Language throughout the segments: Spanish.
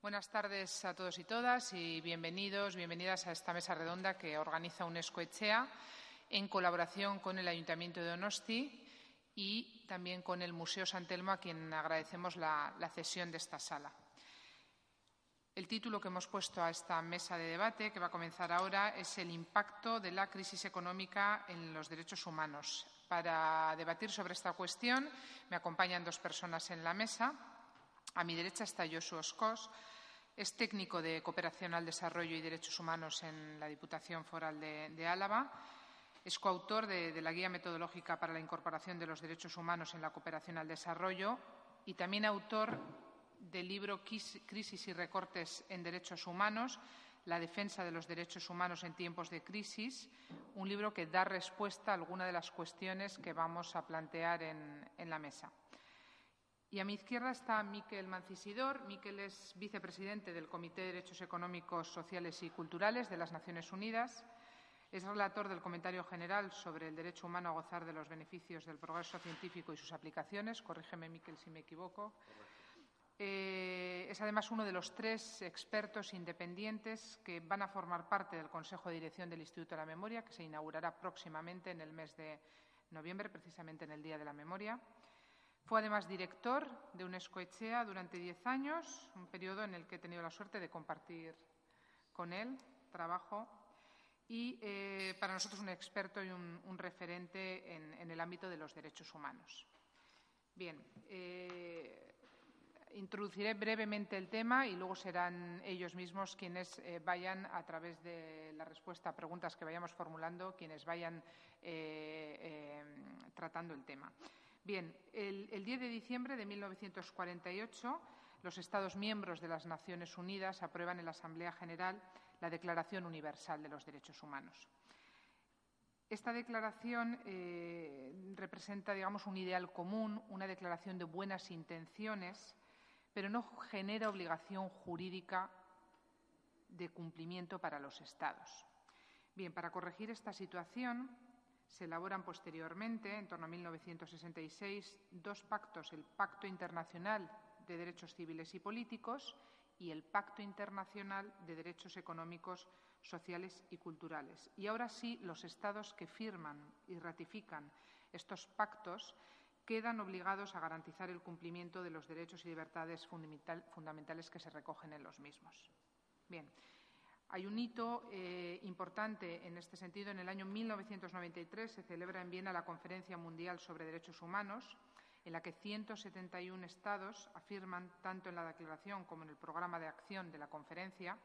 Buenas tardes a todos y todas y bienvenidos, bienvenidas a esta mesa redonda que organiza UNESCO Echea en colaboración con el Ayuntamiento de Donosti y también con el Museo San Telmo, a quien agradecemos la, la cesión de esta sala. El título que hemos puesto a esta mesa de debate, que va a comenzar ahora, es el impacto de la crisis económica en los derechos humanos. Para debatir sobre esta cuestión me acompañan dos personas en la mesa. A mi derecha está Josu Oscos, es técnico de Cooperación al Desarrollo y Derechos Humanos en la Diputación Foral de, Álava. Es coautor de, la Guía Metodológica para la Incorporación de los Derechos Humanos en la Cooperación al Desarrollo y también autor del libro Crisis y recortes en derechos humanos, la defensa de los derechos humanos en tiempos de crisis, un libro que da respuesta a algunas de las cuestiones que vamos a plantear en la mesa. Y a mi izquierda está Miquel Mancisidor. Miquel es vicepresidente del Comité de Derechos Económicos, Sociales y Culturales de las Naciones Unidas. Es relator del comentario general sobre el derecho humano a gozar de los beneficios del progreso científico y sus aplicaciones. Corrígeme, Miquel, si me equivoco. Eh, es además uno de los tres expertos independientes que van a formar parte del Consejo de Dirección del Instituto de la Memoria, que se inaugurará próximamente en el mes de noviembre, precisamente en el Día de la Memoria. Fue además director de UNESCO Echea durante diez años, un periodo en el que he tenido la suerte de compartir con él trabajo y eh, para nosotros un experto y un, referente en, el ámbito de los derechos humanos. Bien, eh, Introduciré brevemente el tema y luego serán ellos mismos quienes eh, vayan, a través de la respuesta a preguntas que vayamos formulando, quienes vayan tratando el tema. Bien, el, el 10 de diciembre de 1948, los Estados miembros de las Naciones Unidas aprueban en la Asamblea General la Declaración Universal de los Derechos Humanos. Esta declaración eh, representa, digamos, un ideal común, una declaración de buenas intenciones pero no genera obligación jurídica de cumplimiento para los Estados. Bien, para corregir esta situación se elaboran posteriormente, en torno a 1966, dos pactos, el Pacto Internacional de Derechos Civiles y Políticos y el Pacto Internacional de Derechos Económicos, Sociales y Culturales. Y ahora sí, los Estados que firman y ratifican estos pactos quedan obligados a garantizar el cumplimiento de los derechos y libertades fundamental, fundamentales que se recogen en los mismos. Bien, hay un hito eh, importante en este sentido. En el año 1993 se celebra en Viena la Conferencia Mundial sobre Derechos Humanos, en la que 171 Estados afirman, tanto en la declaración como en el programa de acción de la conferencia,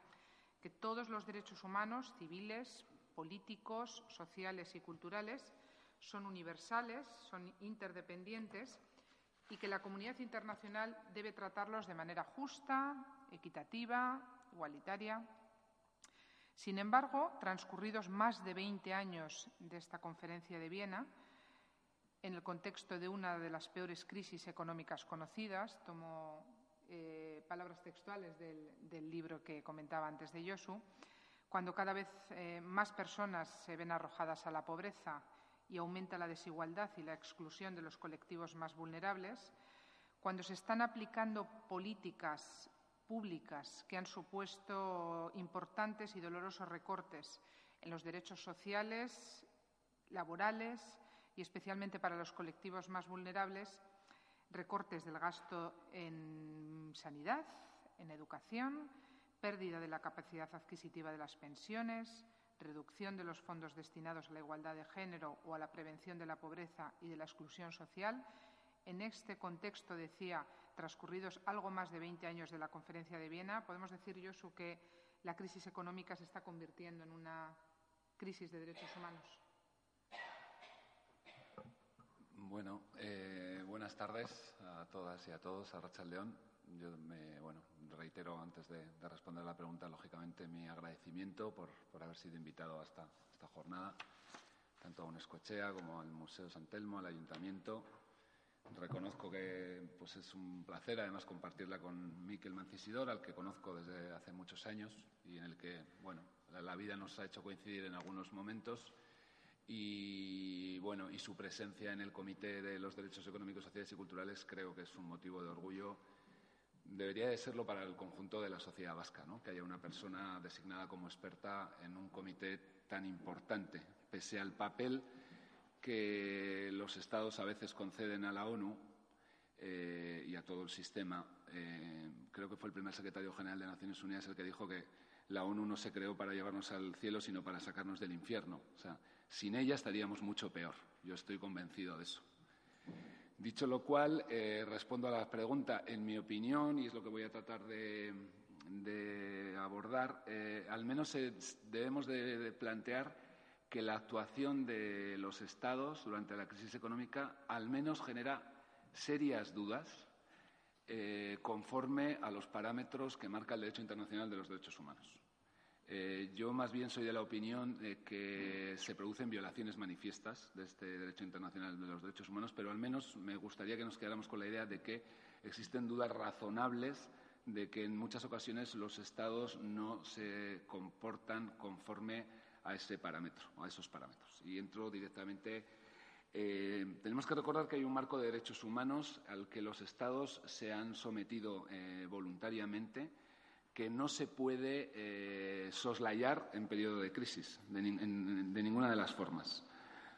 que todos los derechos humanos, civiles, políticos, sociales y culturales, son universales, son interdependientes y que la comunidad internacional debe tratarlos de manera justa, equitativa, igualitaria. Sin embargo, transcurridos más de 20 años de esta conferencia de Viena, en el contexto de una de las peores crisis económicas conocidas, tomo eh, palabras textuales del, libro que comentaba antes de Yosu, cuando cada vez eh, más personas se ven arrojadas a la pobreza y aumenta la desigualdad y la exclusión de los colectivos más vulnerables, cuando se están aplicando políticas públicas que han supuesto importantes y dolorosos recortes en los derechos sociales, laborales y especialmente para los colectivos más vulnerables, recortes del gasto en sanidad, en educación, pérdida de la capacidad adquisitiva de las pensiones, reducción de los fondos destinados a la igualdad de género o a la prevención de la pobreza y de la exclusión social. En este contexto, decía, transcurridos algo más de 20 años de la Conferencia de Viena, podemos decir, Josu, que la crisis económica se está convirtiendo en una crisis de derechos humanos. Bueno, eh, buenas tardes a todas y a todos, a Rachel León. Yo me bueno, reitero antes de, de, responder la pregunta, lógicamente, mi agradecimiento por, por haber sido invitado a esta, esta, jornada, tanto a Unescochea como al Museo San Telmo, al Ayuntamiento. Reconozco que pues, es un placer, además, compartirla con Miquel Mancisidor, al que conozco desde hace muchos años y en el que, bueno, la, la vida nos ha hecho coincidir en algunos momentos y bueno y su presencia en el Comité de los Derechos Económicos, Sociales y Culturales creo que es un motivo de orgullo debería de serlo para el conjunto de la sociedad vasca, ¿no? que haya una persona designada como experta en un comité tan importante, pese al papel que los Estados a veces conceden a la ONU eh, y a todo el sistema. Eh, creo que fue el primer secretario general de Naciones Unidas el que dijo que la ONU no se creó para llevarnos al cielo, sino para sacarnos del infierno. O sea, sin ella estaríamos mucho peor. Yo estoy convencido de eso. Dicho lo cual, eh, respondo a la pregunta. En mi opinión, y es lo que voy a tratar de, abordar, al menos debemos de plantear que la actuación de los Estados durante la crisis económica al menos genera serias dudas eh, conforme a los parámetros que marca el derecho internacional de los derechos humanos. Eh, yo más bien soy de la opinión de que se producen violaciones manifiestas de este derecho internacional de los derechos humanos, pero al menos me gustaría que nos quedáramos con la idea de que existen dudas razonables de que en muchas ocasiones los Estados no se comportan conforme a ese parámetro, a esos parámetros. Y entro directamente. Eh, tenemos que recordar que hay un marco de derechos humanos al que los Estados se han sometido eh, voluntariamente, que no se puede eh, soslayar en periodo de crisis, de, ninguna de las formas.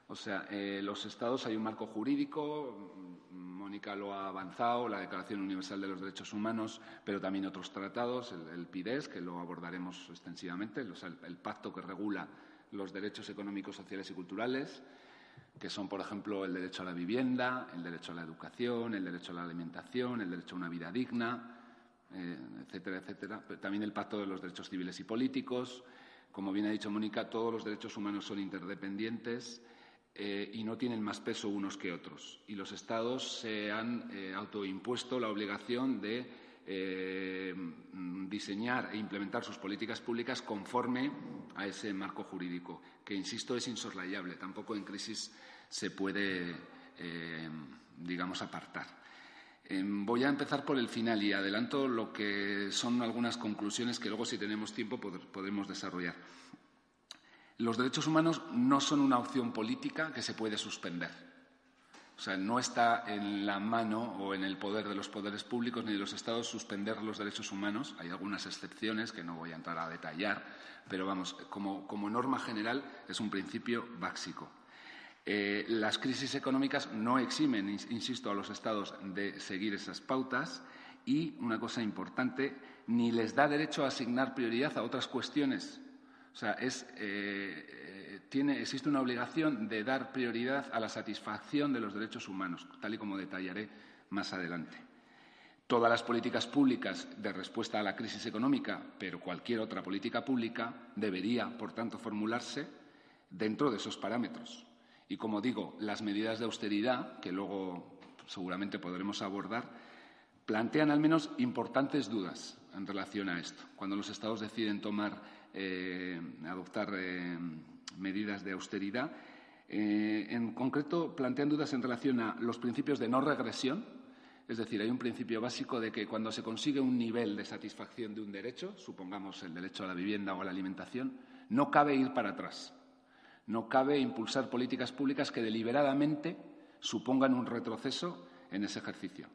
O sea, los Estados hay un marco jurídico, Mónica lo ha avanzado, la Declaración Universal de los Derechos Humanos, pero también otros tratados, el, PIDES, que lo abordaremos extensivamente, el, pacto que regula los derechos económicos, sociales y culturales, que son, por ejemplo, el derecho a la vivienda, el derecho a la educación, el derecho a la alimentación, el derecho a una vida digna, eh, etcétera, etcétera. también el Pacto de los Derechos Civiles y Políticos. Como bien ha dicho Mónica, todos los derechos humanos son interdependientes eh, y no tienen más peso unos que otros. Y los Estados se han eh, autoimpuesto la obligación de eh, diseñar e implementar sus políticas públicas conforme a ese marco jurídico, que, insisto, es insoslayable. Tampoco en crisis se puede, digamos, apartar. voy a empezar por el final y adelanto lo que son algunas conclusiones que luego, si tenemos tiempo, podremos desarrollar. Los derechos humanos no son una opción política que se puede suspender. O sea, no está en la mano o en el poder de los poderes públicos ni de los Estados suspender los derechos humanos. Hay algunas excepciones que no voy a entrar a detallar, pero vamos, como, norma general es un principio básico. Eh, las crisis económicas no eximen, insisto, a los Estados de seguir esas pautas y, una cosa importante, ni les da derecho a asignar prioridad a otras cuestiones o sea, eh, eh, tiene, existe una obligación de dar prioridad a la satisfacción de los derechos humanos, tal y como detallaré más adelante. Todas las políticas públicas de respuesta a la crisis económica, pero cualquier otra política pública, debería, por tanto, formularse dentro de esos parámetros. Y, como digo, las medidas de austeridad, que luego seguramente podremos abordar, plantean al menos importantes dudas en relación a esto. Cuando los Estados deciden tomar eh, adoptar eh, medidas de austeridad. Eh, en concreto, plantean dudas en relación a los principios de no regresión. Es decir, hay un principio básico de que cuando se consigue un nivel de satisfacción de un derecho, supongamos el derecho a la vivienda o a la alimentación, no cabe ir para atrás. No cabe impulsar políticas públicas que deliberadamente supongan un retroceso en ese ejercicio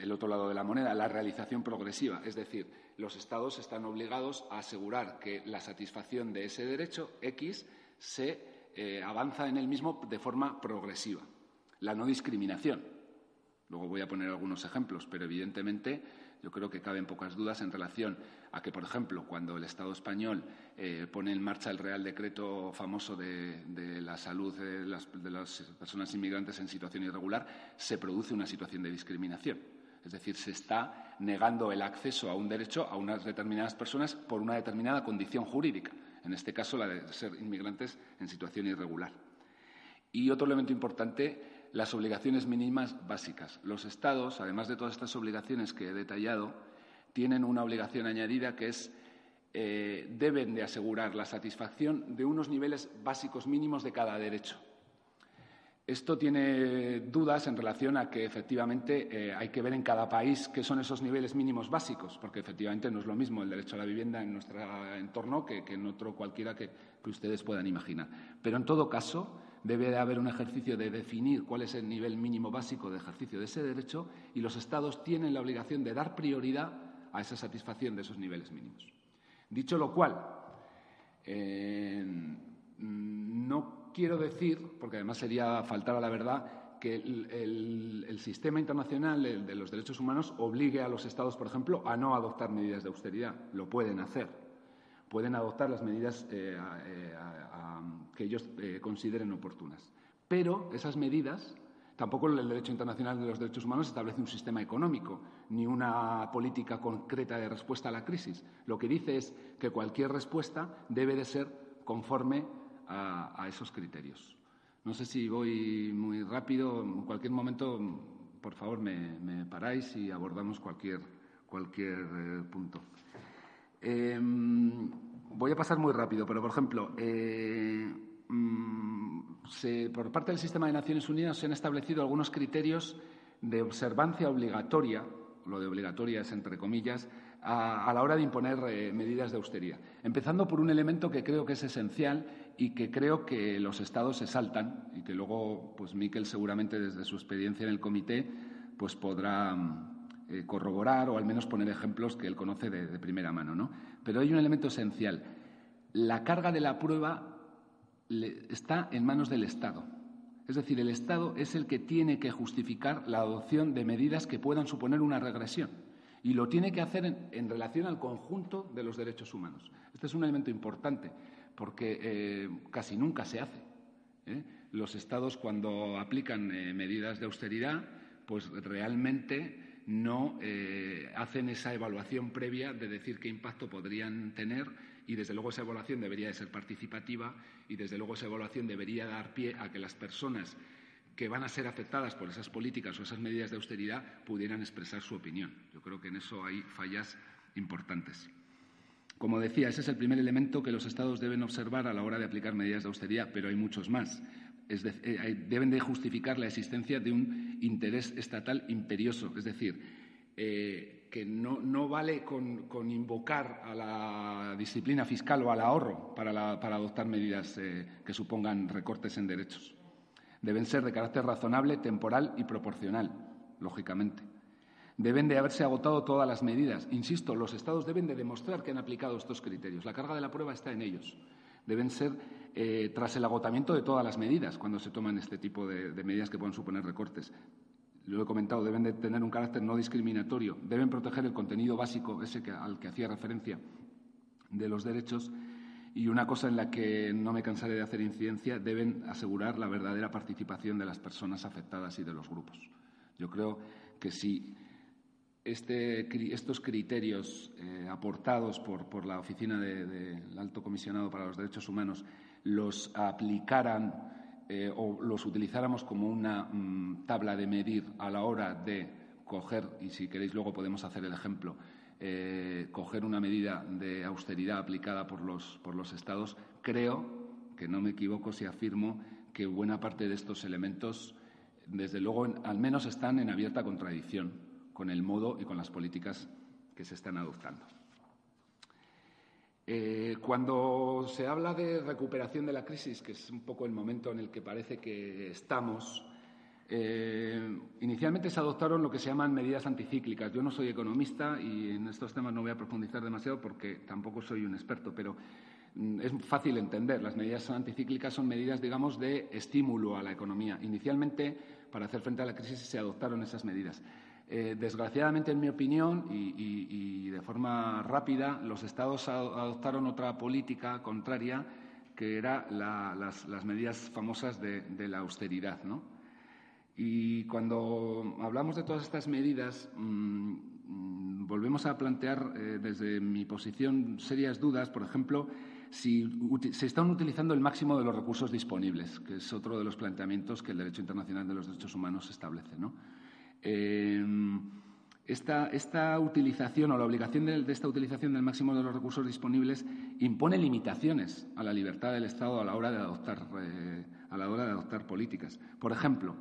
el otro lado de la moneda, la realización progresiva. Es decir, los Estados están obligados a asegurar que la satisfacción de ese derecho X se eh, avanza en el mismo de forma progresiva. La no discriminación. Luego voy a poner algunos ejemplos, pero evidentemente yo creo que caben pocas dudas en relación a que, por ejemplo, cuando el Estado español eh, pone en marcha el Real Decreto famoso de, de la salud de las, de las personas inmigrantes en situación irregular, se produce una situación de discriminación es decir, se está negando el acceso a un derecho a unas determinadas personas por una determinada condición jurídica, en este caso la de ser inmigrantes en situación irregular. Y otro elemento importante, las obligaciones mínimas básicas. Los Estados, además de todas estas obligaciones que he detallado, tienen una obligación añadida que es eh, deben de asegurar la satisfacción de unos niveles básicos mínimos de cada derecho. Esto tiene dudas en relación a que efectivamente eh, hay que ver en cada país qué son esos niveles mínimos básicos, porque efectivamente no es lo mismo el derecho a la vivienda en nuestro entorno que, en otro cualquiera que, ustedes puedan imaginar. Pero en todo caso, debe de haber un ejercicio de definir cuál es el nivel mínimo básico de ejercicio de ese derecho y los Estados tienen la obligación de dar prioridad a esa satisfacción de esos niveles mínimos. Dicho lo cual, eh, no quiero decir, porque además sería faltar a la verdad, que el, sistema internacional de los derechos humanos obligue a los Estados, por ejemplo, a no adoptar medidas de austeridad. Lo pueden hacer. Pueden adoptar las medidas eh, eh, que ellos consideren oportunas. Pero esas medidas Tampoco el derecho internacional de los derechos humanos establece un sistema económico ni una política concreta de respuesta a la crisis. Lo que dice es que cualquier respuesta debe de ser conforme a, esos criterios. No sé si voy muy rápido. En cualquier momento, por favor, me, paráis y abordamos cualquier, cualquier eh, punto. Em, voy a pasar muy rápido, pero, por ejemplo, eh, mm, por parte del sistema de Naciones Unidas se han establecido algunos criterios de observancia obligatoria, lo de obligatoria es entre comillas, a, la hora de imponer eh, medidas de austeridad. Empezando por un elemento que creo que es esencial y que creo que los Estados se saltan y que luego, pues Miquel seguramente desde su experiencia en el comité, pues podrá mm, eh, corroborar o al menos poner ejemplos que él conoce de, primera mano. ¿no? Pero hay un elemento esencial. La carga de la prueba está en manos del Estado. Es decir, el Estado es el que tiene que justificar la adopción de medidas que puedan suponer una regresión. Y lo tiene que hacer en, relación al conjunto de los derechos humanos. Este es un elemento importante porque eh, casi nunca se hace. ¿eh? Los Estados, cuando aplican eh, medidas de austeridad, pues realmente no hacen esa evaluación previa de decir qué impacto podrían tener y desde luego esa evaluación debería de ser participativa y desde luego esa evaluación debería dar pie a que las personas que van a ser afectadas por esas políticas o esas medidas de austeridad pudieran expresar su opinión. Yo creo que en eso hay fallas importantes. Como decía, ese es el primer elemento que los Estados deben observar a la hora de aplicar medidas de austeridad, pero hay muchos más. Eh, deben de justificar la existencia de un interés estatal imperioso, es decir, eh, que no, vale con, invocar a la disciplina fiscal o al ahorro para, adoptar medidas eh, que supongan recortes en derechos. Deben ser de carácter razonable, temporal y proporcional, lógicamente. Deben de haberse agotado todas las medidas. Insisto, los Estados deben de demostrar que han aplicado estos criterios. La carga de la prueba está en ellos. Deben ser eh, tras el agotamiento de todas las medidas cuando se toman este tipo de, medidas que pueden suponer recortes lo he comentado, deben de tener un carácter no discriminatorio, deben proteger el contenido básico, ese al que hacía referencia, de los derechos. Y una cosa en la que no me cansaré de hacer incidencia, deben asegurar la verdadera participación de las personas afectadas y de los grupos. Yo creo que si este, estos criterios eh, aportados por, la Oficina del Alto Comisionado para los Derechos Humanos los aplicaran eh, o los utilizáramos como una mm, tabla de medir a la hora de coger, y si queréis luego podemos hacer el ejemplo, eh, coger una medida de austeridad aplicada por los, por los Estados, creo que no me equivoco si afirmo que buena parte de estos elementos, desde luego, al menos están en abierta contradicción con el modo y con las políticas que se están adoptando. Eh, cuando se habla de recuperación de la crisis, que es un poco el momento en el que parece que estamos, eh, inicialmente se adoptaron lo que se llaman medidas anticíclicas. Yo no soy economista y en estos temas no voy a profundizar demasiado porque tampoco soy un experto, pero mm, es fácil entender. Las medidas anticíclicas son medidas, digamos, de estímulo a la economía. Inicialmente, para hacer frente a la crisis, se adoptaron esas medidas. Eh, desgraciadamente, en mi opinión, y, de forma rápida, los Estados adoptaron otra política contraria, que eran las, medidas famosas de, la austeridad. Y cuando hablamos de todas estas medidas, mm, volvemos a plantear eh, desde mi posición serias dudas, por ejemplo, si se están utilizando el máximo de los recursos disponibles, que es otro de los planteamientos que el derecho internacional de los derechos humanos establece. ¿no? Em, esta, utilización o la obligación de, esta utilización del máximo de los recursos disponibles impone limitaciones a la libertad del Estado a la hora de adoptar, eh, a la hora de adoptar políticas. Por ejemplo,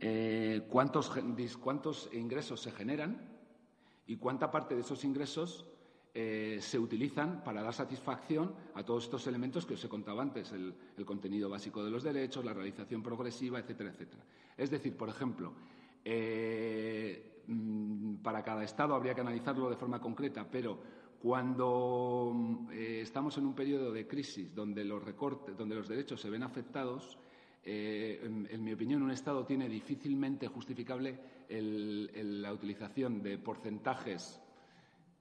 eh, ¿cuántos, ingresos se generan y cuánta parte de esos ingresos eh, se utilizan para dar satisfacción a todos estos elementos que os he contado antes, el, contenido básico de los derechos, la realización progresiva, etcétera, etcétera. Es decir, por ejemplo, eh, mm, para cada Estado habría que analizarlo de forma concreta, pero cuando mm, eh, estamos en un periodo de crisis donde los recortes, donde los derechos se ven afectados, en, mi opinión, un Estado tiene difícilmente justificable la utilización de porcentajes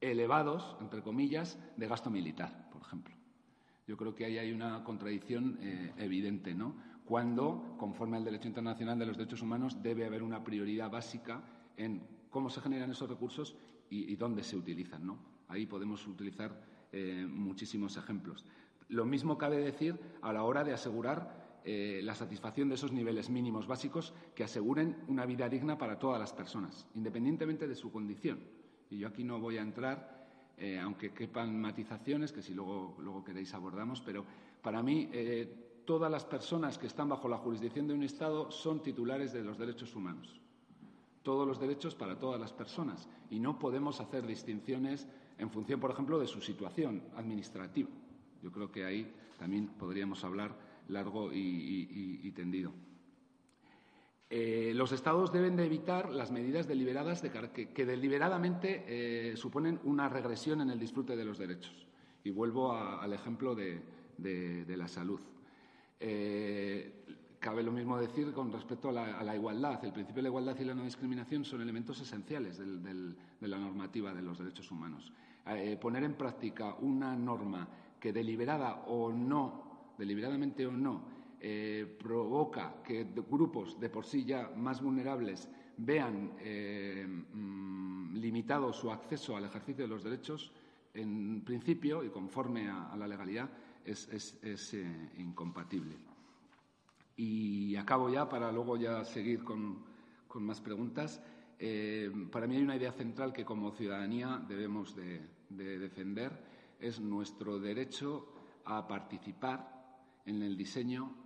elevados, entre comillas, de gasto militar, por ejemplo. Yo creo que ahí hay una contradicción eh, evidente, ¿no? Cuando, conforme al derecho internacional de los derechos humanos, debe haber una prioridad básica en cómo se generan esos recursos y, dónde se utilizan, ¿no? Ahí podemos utilizar eh, muchísimos ejemplos. Lo mismo cabe decir a la hora de asegurar eh, la satisfacción de esos niveles mínimos básicos que aseguren una vida digna para todas las personas, independientemente de su condición. Y yo aquí no voy a entrar, eh, aunque quepan matizaciones, que si luego, luego queréis abordamos, pero para mí eh, todas las personas que están bajo la jurisdicción de un Estado son titulares de los derechos humanos. Todos los derechos para todas las personas. Y no podemos hacer distinciones en función, por ejemplo, de su situación administrativa. Yo creo que ahí también podríamos hablar largo y tendido. Eh, los Estados deben de evitar las medidas deliberadas que, deliberadamente eh, suponen una regresión en el disfrute de los derechos. Y vuelvo al ejemplo de, la salud. Eh, cabe lo mismo decir con respecto a la, igualdad. El principio de la igualdad y la no discriminación son elementos esenciales de la normativa de los derechos humanos. poner en práctica una norma que deliberada o no, deliberadamente o no, eh, provoca que grupos de por sí ya más vulnerables vean eh, mm, limitado su acceso al ejercicio de los derechos, en principio y conforme a, la legalidad, es, eh, incompatible. Y acabo ya para luego ya seguir con, más preguntas. para mí hay una idea central que como ciudadanía debemos de defender, es nuestro derecho a participar en el diseño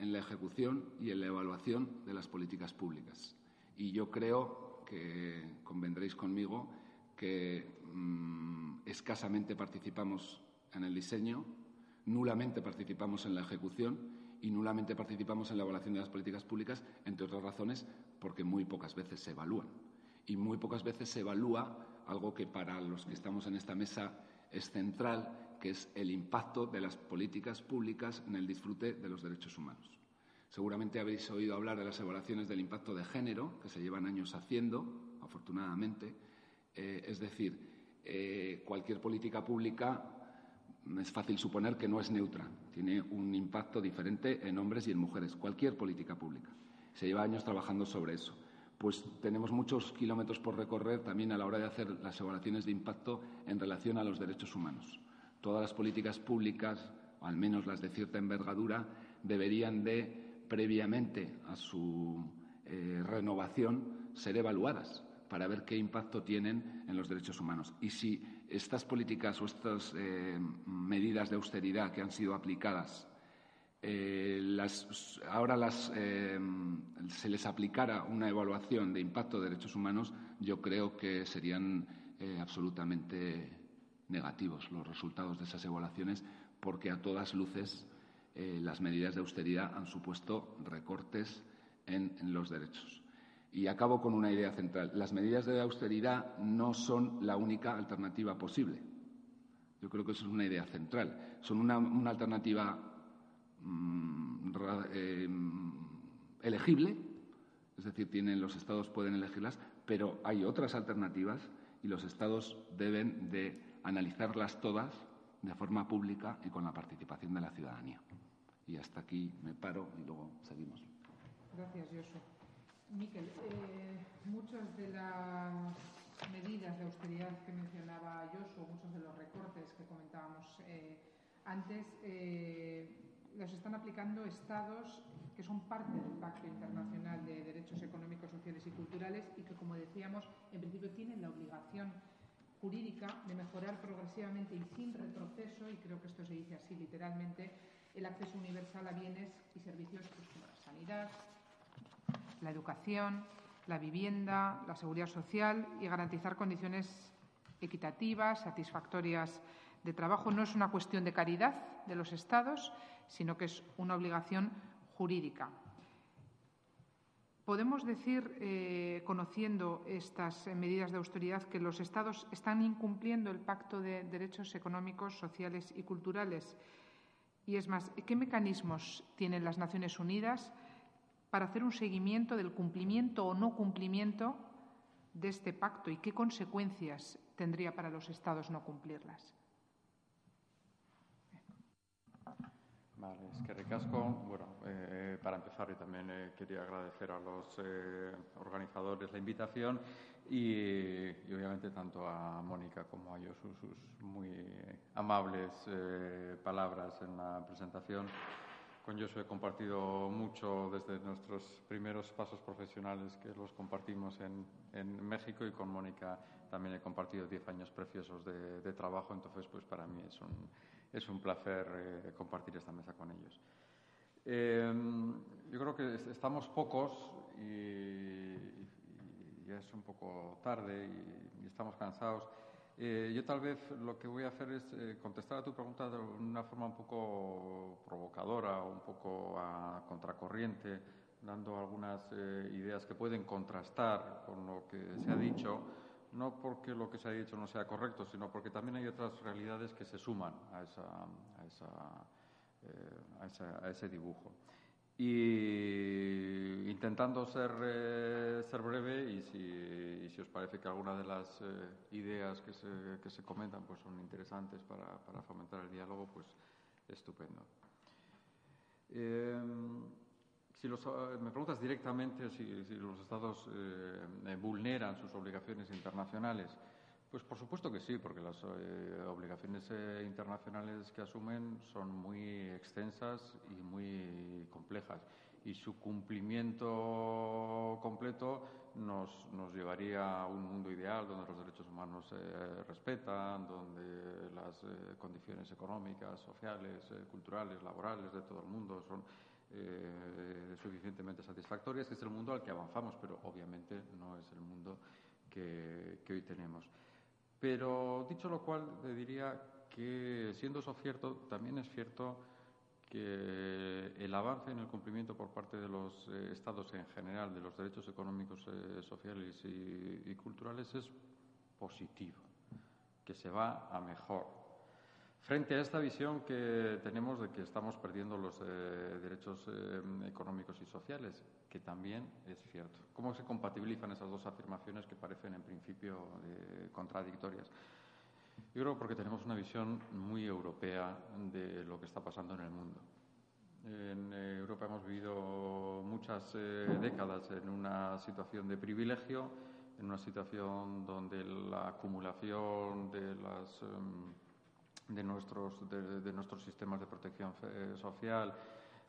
en la ejecución y en la evaluación de las políticas públicas. Y yo creo que convendréis conmigo que mm, escasamente participamos en el diseño, nulamente participamos en la ejecución y nulamente participamos en la evaluación de las políticas públicas, entre otras razones porque muy pocas veces se evalúan. Y muy pocas veces se evalúa algo que para los que estamos en esta mesa es central, que es el impacto de las políticas públicas en el disfrute de los derechos humanos. Seguramente habéis oído hablar de las evaluaciones del impacto de género, que se llevan años haciendo, afortunadamente. Eh, es decir, eh, cualquier política pública es fácil suponer que no es neutra. Tiene un impacto diferente en hombres y en mujeres. Cualquier política pública. Se lleva años trabajando sobre eso. Pues tenemos muchos kilómetros por recorrer también a la hora de hacer las evaluaciones de impacto en relación a los derechos humanos todas las políticas públicas, o al menos las de cierta envergadura, deberían de, previamente a su eh, renovación, ser evaluadas para ver qué impacto tienen en los derechos humanos. Y si estas políticas o estas eh, medidas de austeridad que han sido aplicadas eh, ahora se les aplicara una evaluación de impacto de derechos humanos, yo creo que serían absolutamente negativos los resultados de esas evaluaciones porque a todas luces eh, las medidas de austeridad han supuesto recortes en, los derechos. Y acabo con una idea central. Las medidas de austeridad no son la única alternativa posible. Yo creo que eso es una idea central. Son una, alternativa mm, eh, elegible, es decir, tienen, los estados pueden elegirlas, pero hay otras alternativas y los estados deben de analizarlas todas de forma pública y con la participación de la ciudadanía. Y hasta aquí me paro y luego seguimos. Gracias, Josu. Miquel, eh, muchas de las medidas de austeridad que mencionaba Josu, muchos de los recortes que comentábamos eh, antes, eh, los están aplicando estados que son parte del Pacto Internacional de Derechos Económicos, Sociales y Culturales y que, como decíamos, en principio tienen la obligación jurídica de mejorar progresivamente y sin retroceso, y creo que esto se dice así literalmente, el acceso universal a bienes y servicios pues, como la sanidad, la educación, la vivienda, la seguridad social y garantizar condiciones equitativas, satisfactorias de trabajo. No es una cuestión de caridad de los Estados, sino que es una obligación jurídica. Podemos decir, eh, conociendo estas medidas de austeridad, que los Estados están incumpliendo el Pacto de Derechos Económicos, Sociales y Culturales. Y es más, ¿qué mecanismos tienen las Naciones Unidas para hacer un seguimiento del cumplimiento o no cumplimiento de este pacto y qué consecuencias tendría para los Estados no cumplirlas? Vale, es que recasco. Bueno, eh, para empezar, yo también eh, quería agradecer a los eh, organizadores la invitación y, obviamente tanto a Mónica como a ellos sus, muy amables palabras en la presentación. Con Josué he compartido mucho desde nuestros primeros pasos profesionales que los compartimos en, México y con Mónica también he compartido diez años preciosos de, trabajo, entonces pues para mí es un es un placer eh, compartir esta mesa con ellos. Eh, yo creo que estamos pocos y, ya es un poco tarde y, estamos cansados. Eh, yo tal vez lo que voy a hacer es contestar a tu pregunta de una forma un poco provocadora, un poco a contracorriente, dando algunas ideas que pueden contrastar con lo que se ha dicho no porque lo que se ha dicho no sea correcto, sino porque también hay otras realidades que se suman a, eh, ese dibujo. Y intentando ser, eh, ser breve, y si, os parece que alguna de las eh, ideas que se, que se, comentan pues son interesantes para, para fomentar el diálogo, pues estupendo. Si los, eh, me preguntas directamente si, los Estados eh, eh, vulneran sus obligaciones internacionales. Pues por supuesto que sí, porque las obligaciones internacionales que asumen son muy extensas y muy complejas. Y su cumplimiento completo nos, llevaría a un mundo ideal donde los derechos humanos se respetan, donde las condiciones económicas, sociales, culturales, laborales de todo el mundo son eh, suficientemente satisfactorias, que es el mundo al que avanzamos, pero obviamente no es el mundo que, hoy tenemos. Pero dicho lo cual, le diría que siendo eso cierto, también es cierto que el avance en el cumplimiento por parte de los eh, Estados en general de los derechos económicos, eh, sociales y, culturales es positivo, que se va a mejor. Frente a esta visión que tenemos de que estamos perdiendo los eh, derechos eh, económicos y sociales, que también es cierto. ¿Cómo se compatibilizan esas dos afirmaciones que parecen en principio eh, contradictorias? Yo creo porque tenemos una visión muy europea de lo que está pasando en el mundo. En Europa hemos vivido muchas décadas en una situación de privilegio, en una situación donde la acumulación de las em, de nuestros, de, nuestros sistemas de protección eh, social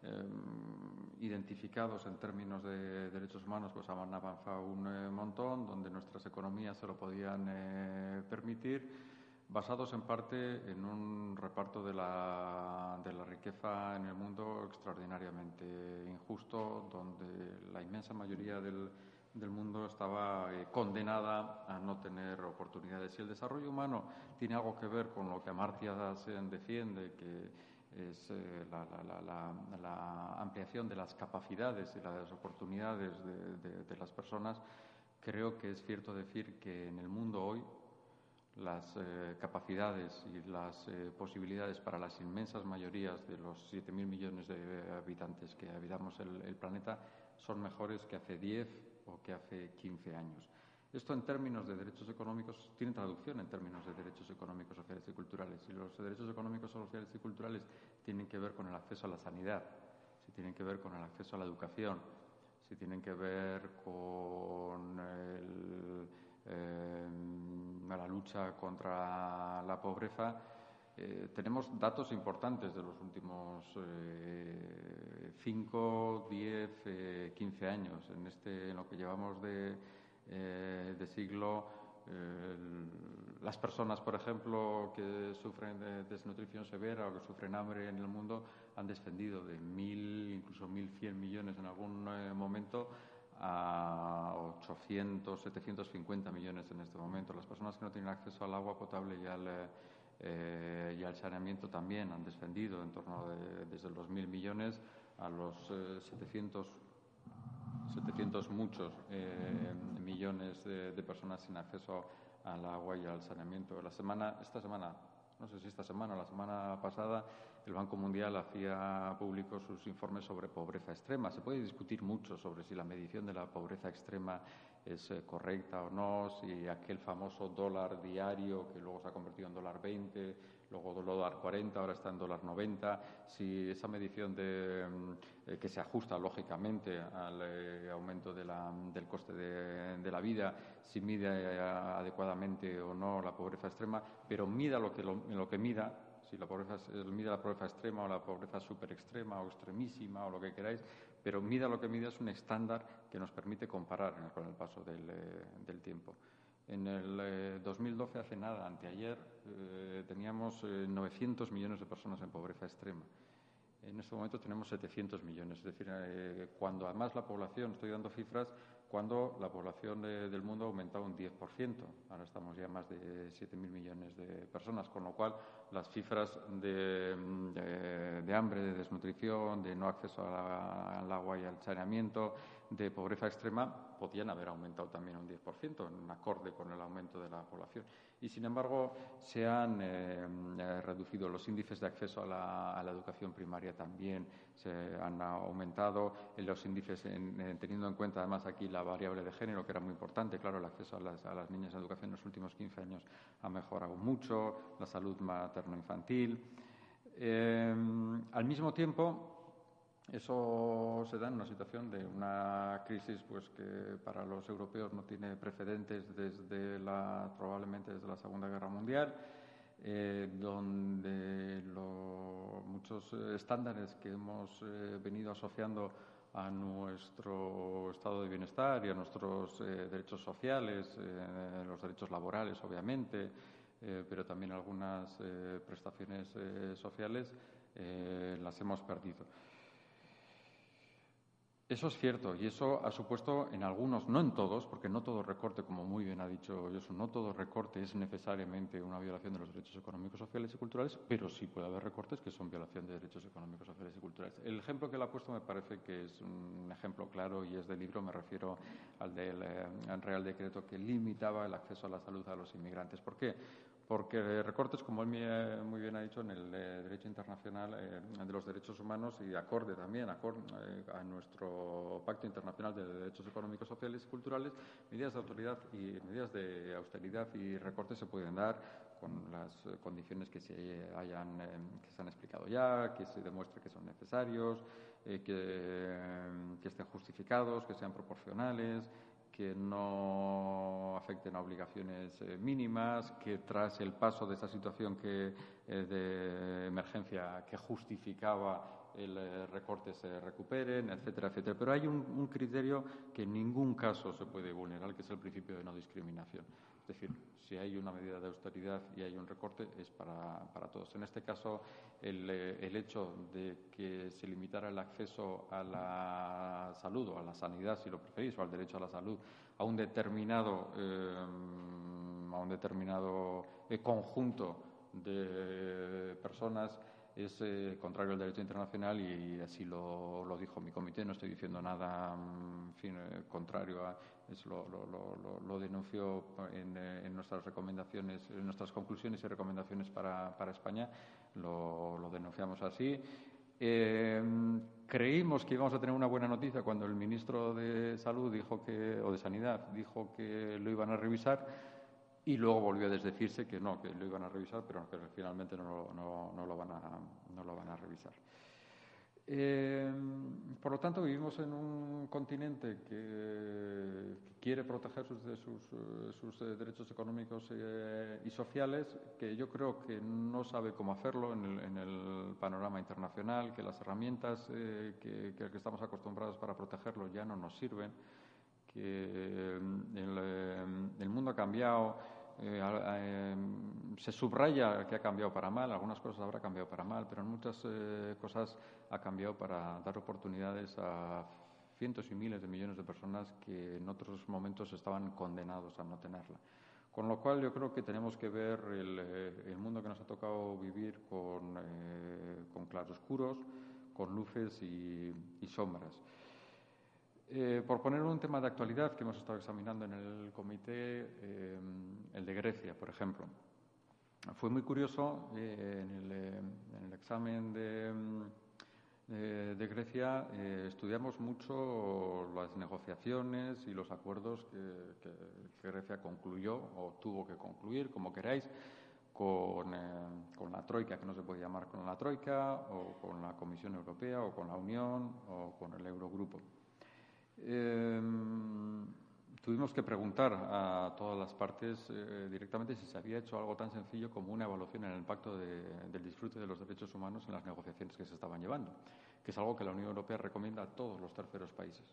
em, identificados en términos de derechos humanos pues han avanzado un eh, montón, donde nuestras economías se lo podían eh, permitir, basados en parte en un reparto de la, de la riqueza en el mundo extraordinariamente injusto, donde la inmensa mayoría del del mundo estaba eh, condenada a no tener oportunidades. Y el desarrollo humano tiene algo que ver con lo que Amartya Sen defiende, que es eh, la, ampliación de las capacidades y las oportunidades de, las personas, creo que es cierto decir que en el mundo hoy las eh, capacidades y las posibilidades para las inmensas mayorías de los 7.000 millones de habitantes que habitamos el, el planeta son mejores que hace 10 o que hace 15 años. Esto en términos de derechos económicos tiene traducción en términos de derechos económicos, sociales y culturales. Y los derechos económicos, sociales y culturales tienen que ver con el acceso a la sanidad, si tienen que ver con el acceso a la educación, si tienen que ver con eh, la lucha contra la pobreza, eh, tenemos datos importantes de los últimos 5, 10, 15 años. En, este, en lo que llevamos de, eh, siglo, eh, las personas, por ejemplo, que sufren de desnutrición severa o que sufren hambre en el mundo han descendido de mil, incluso mil cien millones en algún momento a 800, 750 millones en este momento. Las personas que no tienen acceso al agua potable y al, eh, y al saneamiento también han descendido en torno de, desde los mil millones a los 700, eh, 700 muchos eh, millones de, de, personas sin acceso al agua y al saneamiento. La semana, esta semana, no sé si esta semana o la semana pasada, el Banco Mundial hacía público sus informes sobre pobreza extrema. Se puede discutir mucho sobre si la medición de la pobreza extrema es eh, correcta o no, si aquel famoso dólar diario que luego se ha convertido en dólar 20, luego dólar 40, ahora está en dólar 90, si esa medición de, mm, eh, que se ajusta lógicamente al eh, aumento de la, del coste de, la vida, si mide adecuadamente o no la pobreza extrema, pero mida lo que, lo que mida, si la pobreza, mide la pobreza extrema o la pobreza super extrema o extremísima o lo que queráis, pero mida lo que mida es un estándar que nos permite comparar con el paso del, eh, tiempo. En el eh, 2012, hace nada, anteayer, eh, teníamos 900 eh, millones de personas en pobreza extrema. En este momento tenemos 700 millones, es decir, eh, cuando además la población, estoy dando cifras, cuando la población de, del mundo ha aumentado un 10%. Ahora estamos ya más de 7.000 millones de personas, con lo cual las cifras de, de, de hambre, de desnutrición, de no acceso al agua y al saneamiento, de pobreza extrema, podían haber aumentado también un 10%, en acorde con el aumento de la población. Y, sin embargo, se han eh, eh, reducido los índices de acceso a la, educación primaria también, se han aumentado los índices, en, en, teniendo en cuenta además aquí la variable de género, que era muy importante. Claro, el acceso a las, niñas a la educación en los últimos 15 años ha mejorado mucho, la salud materno-infantil. Eh, al mismo tiempo, eso se da en una situación de una crisis pues, que para los europeos no tiene precedentes desde la, probablemente desde la Segunda Guerra Mundial, eh, donde muchos estándares que hemos eh, venido asociando a nuestro estado de bienestar y a nuestros eh, derechos sociales, eh, los derechos laborales, obviamente, eh, pero también algunas prestaciones sociales, las hemos perdido. Eso es cierto y eso ha supuesto en algunos, no en todos, porque no todo recorte, como muy bien ha dicho Josu, no todo recorte es necesariamente una violación de los derechos económicos, sociales y culturales, pero sí puede haber recortes que son violación de derechos económicos, sociales y culturales. El ejemplo que él ha puesto me parece que es un ejemplo claro y es del libro, me refiero al del eh, Real Decreto que limitaba el acceso a la salud a los inmigrantes. ¿Por qué? Porque recortes, como él muy bien ha dicho, en el eh, derecho internacional eh, de los derechos humanos y acorde también eh, a nuestro Pacto Internacional de Derechos Económicos, Sociales y Culturales, medidas de autoridad y medidas de austeridad y recortes se pueden dar con las condiciones que se hayan que se han explicado ya, que se demuestre que son necesarios, que estén justificados, que sean proporcionales, que no afecten a obligaciones eh, mínimas, que tras el paso de esa situación que, eh, de emergencia que justificaba el eh, recorte se recuperen, etcétera, etcétera. Pero hay un, criterio que en ningún caso se puede vulnerar, que es el principio de no discriminación. Es decir, si hay una medida de austeridad y hay un recorte, es para, para todos. En este caso, el, el, hecho de que se limitara el acceso a la salud o a la sanidad, si lo preferís, o al derecho a la salud, a un determinado, eh, a un determinado eh, conjunto de personas, es eh, contrario al derecho internacional y, así lo, lo, dijo mi comité. No estoy diciendo nada en fin, eh, contrario a eso lo, denunció en, eh, en, nuestras recomendaciones, en nuestras conclusiones y recomendaciones para, España. Lo, denunciamos así. Eh, creímos que íbamos a tener una buena noticia cuando el ministro de Salud dijo que, o de Sanidad dijo que lo iban a revisar y luego volvió a desdecirse que no, que lo iban a revisar, pero que finalmente no, lo, van a, no lo van a revisar. Eh, por lo tanto, vivimos en un continente que quiere proteger sus, sus, sus eh, derechos económicos eh, y sociales, que yo creo que no sabe cómo hacerlo en el, en el panorama internacional, que las herramientas eh, que, estamos acostumbrados para protegerlo ya no nos sirven que el, el mundo ha cambiado, eh, eh, se subraya que ha cambiado para mal, algunas cosas habrá cambiado para mal, pero en muchas eh, cosas ha cambiado para dar oportunidades a cientos y miles de millones de personas que en otros momentos estaban condenados a no tenerla. Con lo cual yo creo que tenemos que ver el, eh, mundo que nos ha tocado vivir con, eh, con claroscuros, con luces y, sombras. Eh, por poner un tema de actualidad que hemos estado examinando en el comité, el de Grecia, por ejemplo. Fue muy curioso en el, examen de, de Grecia estudiamos mucho las negociaciones y los acuerdos que, Grecia concluyó o tuvo que concluir, como queráis, con, eh, con, la Troika, que no se puede llamar con la Troika, o con la Comisión Europea, o con la Unión, o con el Eurogrupo. Tuvimos que preguntar a todas las partes eh, directamente si se había hecho algo tan sencillo como una evaluación en el impacto del disfrute de los derechos humanos en las negociaciones que se estaban llevando, que es algo que la Unión Europea recomienda a todos los terceros países.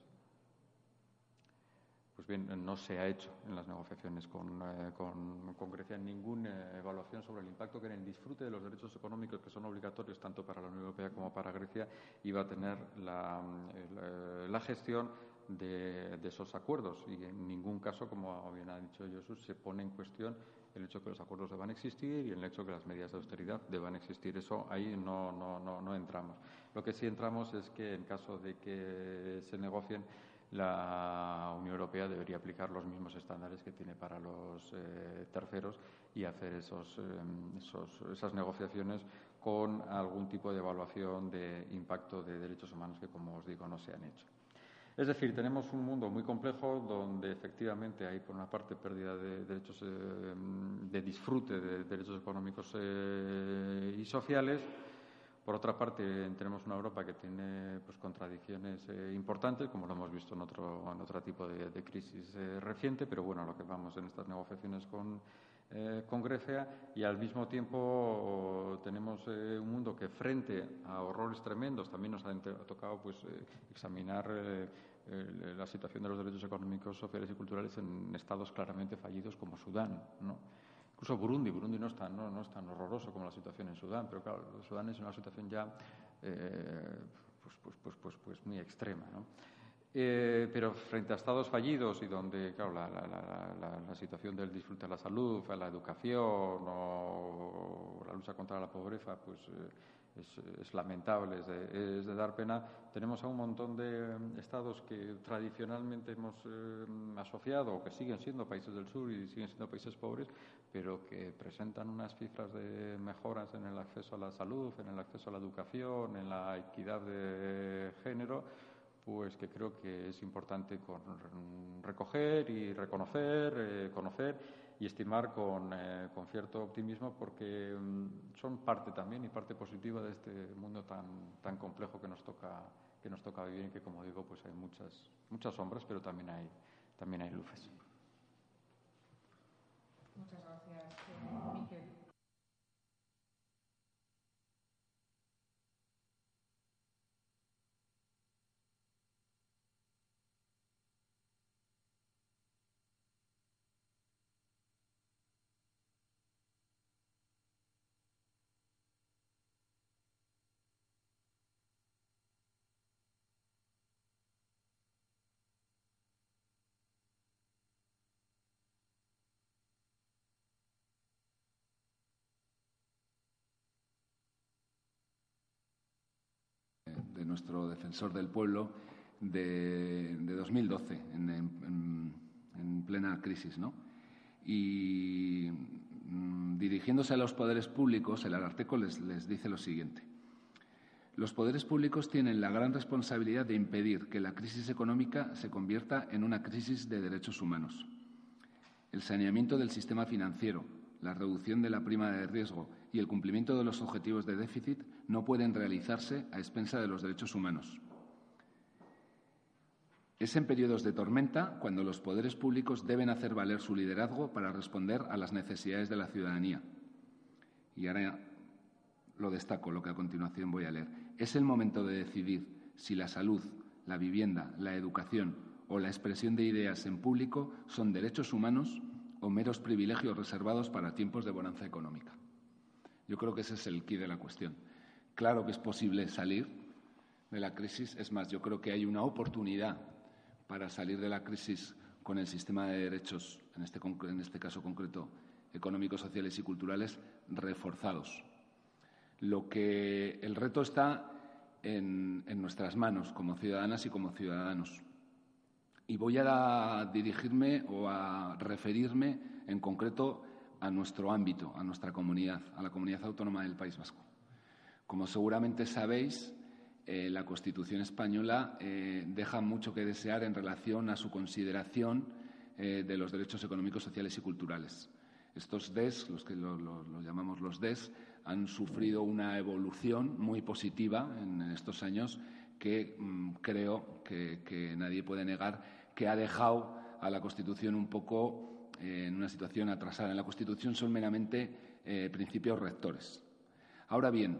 Pues bien, no se ha hecho en las negociaciones con, eh, con, Grecia ninguna evaluación sobre el impacto que en el disfrute de los derechos económicos que son obligatorios tanto para la Unión Europea como para Grecia iba a tener la, la, gestión de, esos acuerdos. Y en ningún caso, como bien ha dicho Jesús, se pone en cuestión el hecho que los acuerdos deban existir y el hecho que las medidas de austeridad deban existir. Eso ahí no, no, no, no entramos. Lo que sí entramos es que en caso de que se negocien la Unión Europea debería aplicar los mismos estándares que tiene para los eh, terceros y hacer esos, eh, esas negociaciones con algún tipo de evaluación de impacto de derechos humanos que, como os digo, no se han hecho. Es decir, tenemos un mundo muy complejo donde efectivamente hay, por una parte, pérdida de derechos eh, de disfrute de derechos económicos y sociales. Por otra parte, tenemos una Europa que tiene pues, contradicciones eh, importantes, como lo hemos visto en otro, en otro tipo de, crisis eh, reciente, pero bueno, lo que vamos en estas negociaciones con, eh, con Grecia y al mismo tiempo tenemos un mundo que frente a horrores tremendos también nos ha tocado pues, examinar la situación de los derechos económicos, sociales y culturales en estados claramente fallidos como Sudán. ¿no? Incluso Burundi, Burundi no es, tan, no, es tan horroroso como la situación en Sudán, pero claro, Sudán es una situación ya eh, pues, pues, pues, pues, pues, muy extrema. ¿no? Eh, pero frente a estados fallidos y donde, claro, la, la, la, situación del disfrute de la salud, la educación o la lucha contra la pobreza, pues eh, es, lamentable, es de, dar pena. Tenemos a un montón de mm, estados que tradicionalmente hemos eh, asociado o que siguen siendo países del sur y siguen siendo países pobres, pero que presentan unas cifras de mejoras en el acceso a la salud, en el acceso a la educación, en la equidad de género, pues que creo que es importante recoger y reconocer, eh, conocer y estimar con, eh, con cierto optimismo porque mm, son parte también y parte positiva de este mundo tan, tan complejo que nos toca que nos toca vivir y que como digo pues hay muchas muchas sombras pero también hay también hay luces. Muchas gracias, eh, nuestro defensor del pueblo de, 2012, en, plena crisis. ¿no? Y mm, dirigiéndose a los poderes públicos, el Ararteco les, les dice lo siguiente. Los poderes públicos tienen la gran responsabilidad de impedir que la crisis económica se convierta en una crisis de derechos humanos. El saneamiento del sistema financiero, la reducción de la prima de riesgo y el cumplimiento de los objetivos de déficit no pueden realizarse a expensa de los derechos humanos. Es en periodos de tormenta cuando los poderes públicos deben hacer valer su liderazgo para responder a las necesidades de la ciudadanía. Y ahora lo destaco, lo que a continuación voy a leer. Es el momento de decidir si la salud, la vivienda, la educación o la expresión de ideas en público son derechos humanos o meros privilegios reservados para tiempos de bonanza económica. Yo creo que ese es el quid de la cuestión. Claro que es posible salir de la crisis. Es más, yo creo que hay una oportunidad para salir de la crisis con el sistema de derechos, en este, en este caso concreto, económicos, sociales y culturales, reforzados. Lo que el reto está en, nuestras manos como ciudadanas y como ciudadanos. Y voy a dirigirme o a referirme en concreto a nuestro ámbito, a nuestra comunidad, a la comunidad autónoma del País Vasco. Como seguramente sabéis, eh, la Constitución española eh, deja mucho que desear en relación a su consideración eh, de los derechos económicos, sociales y culturales. Estos DES, los que los llamamos los DES, han sufrido una evolución muy positiva en estos años que mm, creo que, nadie puede negar que ha dejado a la Constitución un poco eh, en una situación atrasada. En la Constitución son meramente eh, principios rectores. Ahora bien,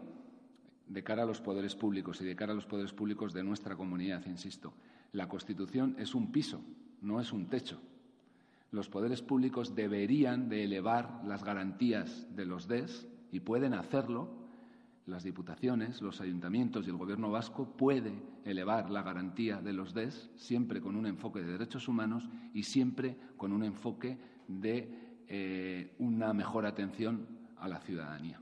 de cara a los poderes públicos y de cara a los poderes públicos de nuestra comunidad, insisto, la Constitución es un piso, no es un techo los poderes públicos deberían de elevar las garantías de los DES y pueden hacerlo. Las diputaciones, los ayuntamientos y el Gobierno vasco puede elevar la garantía de los DES siempre con un enfoque de derechos humanos y siempre con un enfoque de eh, una mejor atención a la ciudadanía.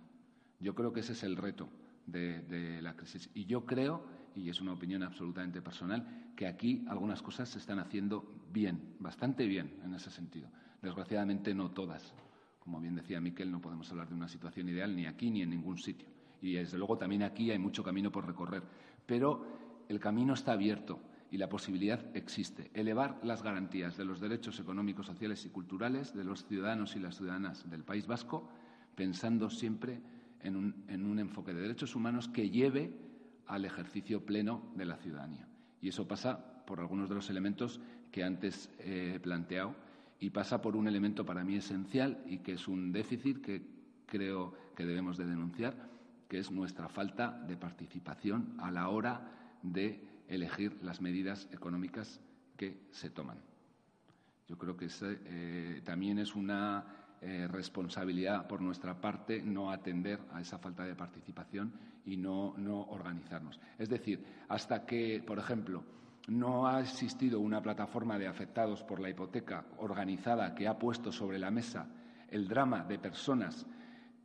Yo creo que ese es el reto de, de la crisis. Y yo creo, y es una opinión absolutamente personal, que aquí algunas cosas se están haciendo bien, bastante bien en ese sentido. Desgraciadamente no todas. Como bien decía Miquel, no podemos hablar de una situación ideal ni aquí ni en ningún sitio. Y desde luego también aquí hay mucho camino por recorrer. Pero el camino está abierto y la posibilidad existe. Elevar las garantías de los derechos económicos, sociales y culturales de los ciudadanos y las ciudadanas del País Vasco, pensando siempre en un, en un enfoque de derechos humanos que lleve al ejercicio pleno de la ciudadanía. Y eso pasa por algunos de los elementos que antes he planteado y pasa por un elemento para mí esencial y que es un déficit que creo que debemos de denunciar, que es nuestra falta de participación a la hora de elegir las medidas económicas que se toman. Yo creo que eh, también es una eh, responsabilidad por nuestra parte no atender a esa falta de participación y no, no organizarnos. Es decir, hasta que, por ejemplo, no ha existido una plataforma de afectados por la hipoteca organizada que ha puesto sobre la mesa el drama de personas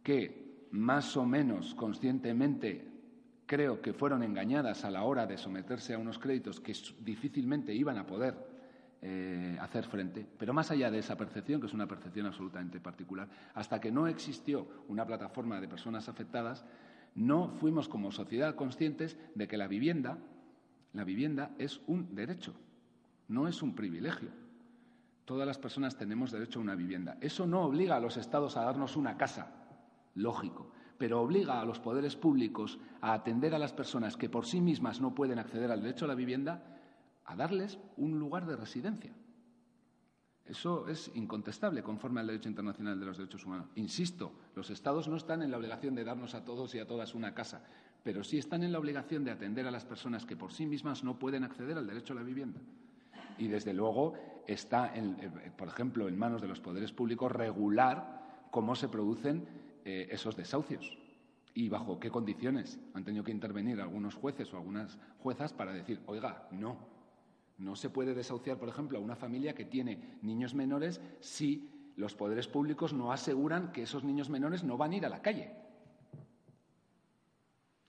que más o menos conscientemente creo que fueron engañadas a la hora de someterse a unos créditos que difícilmente iban a poder eh, hacer frente. Pero más allá de esa percepción, que es una percepción absolutamente particular, hasta que no existió una plataforma de personas afectadas, no fuimos como sociedad conscientes de que la vivienda la vivienda es un derecho, no es un privilegio. Todas las personas tenemos derecho a una vivienda. Eso no obliga a los estados a darnos una casa, lógico, pero obliga a los poderes públicos a atender a las personas que por sí mismas no pueden acceder al derecho a la vivienda, a darles un lugar de residencia. Eso es incontestable conforme al derecho internacional de los derechos humanos. Insisto, los Estados no están en la obligación de darnos a todos y a todas una casa, pero sí están en la obligación de atender a las personas que por sí mismas no pueden acceder al derecho a la vivienda. Y desde luego está, eh, por ejemplo, en manos de los poderes públicos regular cómo se producen eh, esos desahucios y bajo qué condiciones han tenido que intervenir algunos jueces o algunas juezas para decir, oiga, no, no se puede desahuciar, por ejemplo, a una familia que tiene niños menores si los poderes públicos no aseguran que esos niños menores no van a ir a la calle.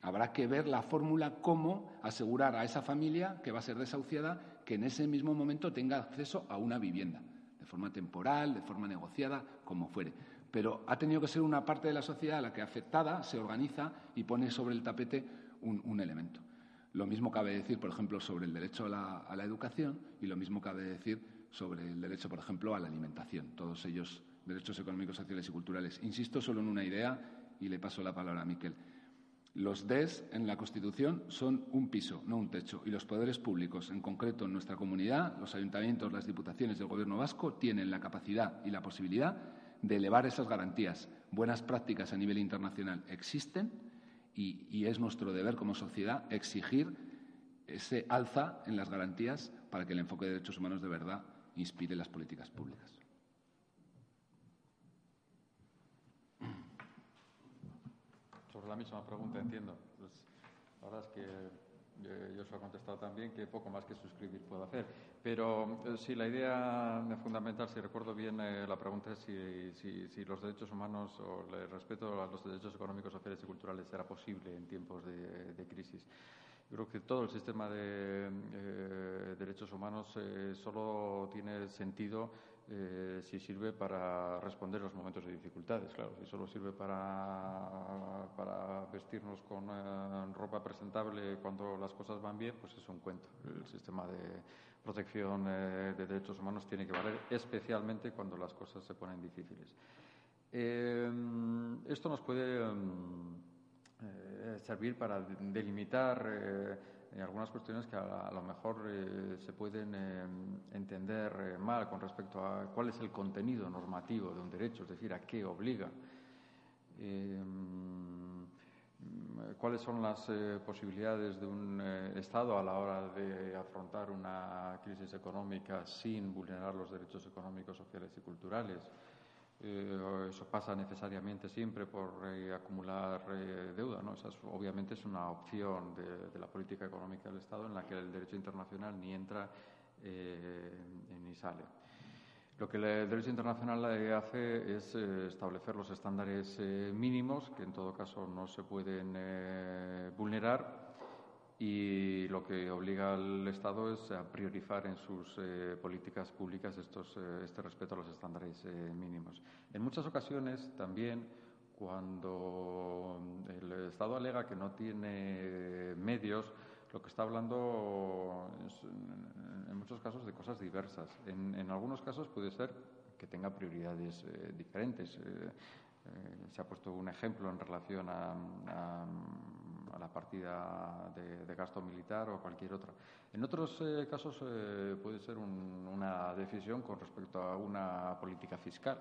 Habrá que ver la fórmula cómo asegurar a esa familia que va a ser desahuciada que en ese mismo momento tenga acceso a una vivienda, de forma temporal, de forma negociada, como fuere. Pero ha tenido que ser una parte de la sociedad la que afectada se organiza y pone sobre el tapete un, elemento. Lo mismo cabe decir, por ejemplo, sobre el derecho a la, a la educación y lo mismo cabe decir sobre el derecho, por ejemplo, a la alimentación. Todos ellos derechos económicos, sociales y culturales. Insisto solo en una idea y le paso la palabra a Miquel. Los DES en la Constitución son un piso, no un techo, y los poderes públicos, en concreto en nuestra comunidad, los ayuntamientos, las diputaciones del Gobierno vasco, tienen la capacidad y la posibilidad de elevar esas garantías. Buenas prácticas a nivel internacional existen y, es nuestro deber como sociedad exigir ese alza en las garantías para que el enfoque de derechos humanos de verdad inspire las políticas públicas. la misma pregunta, entiendo. Pues, la verdad es que yo os he contestado también que poco más que suscribir puedo hacer. Pero eh, si la idea fundamental, si recuerdo bien, eh, la pregunta es si, los derechos humanos o el respeto a los derechos económicos, sociales y culturales será posible en tiempos de, crisis. Yo creo que todo el sistema de eh, derechos humanos solo tiene sentido eh, si sirve para responder los momentos de dificultades. Claro, si solo sirve para, para vestirnos con eh, ropa presentable cuando las cosas van bien, pues es un cuento. El sistema de protección eh, de derechos humanos tiene que valer especialmente cuando las cosas se ponen difíciles. esto nos puede servir para delimitar algunas cuestiones que a, lo mejor eh, se pueden eh, entender eh, mal con respecto a cuál es el contenido normativo de un derecho, es decir, a qué obliga. cuáles son las posibilidades de un Estado a la hora de afrontar una crisis económica sin vulnerar los derechos económicos, sociales y culturales. Eh, eso pasa necesariamente siempre por eh, acumular eh, deuda. ¿no? Esa obviamente es una opción de, la política económica del Estado en la que el derecho internacional ni entra ni sale. Lo que el derecho internacional hace es establecer los estándares mínimos que en todo caso no se pueden vulnerar y lo que obliga al Estado es a priorizar en sus eh, políticas públicas estos, eh, este respeto a los estándares eh, mínimos. En muchas ocasiones también cuando el Estado alega que no tiene medios, lo que está hablando es, en muchos casos de cosas diversas. En, algunos casos puede ser que tenga prioridades diferentes. se ha puesto un ejemplo en relación a a la partida de, gasto militar o cualquier otra. En otros eh, casos eh, puede ser una decisión con respecto a una política fiscal.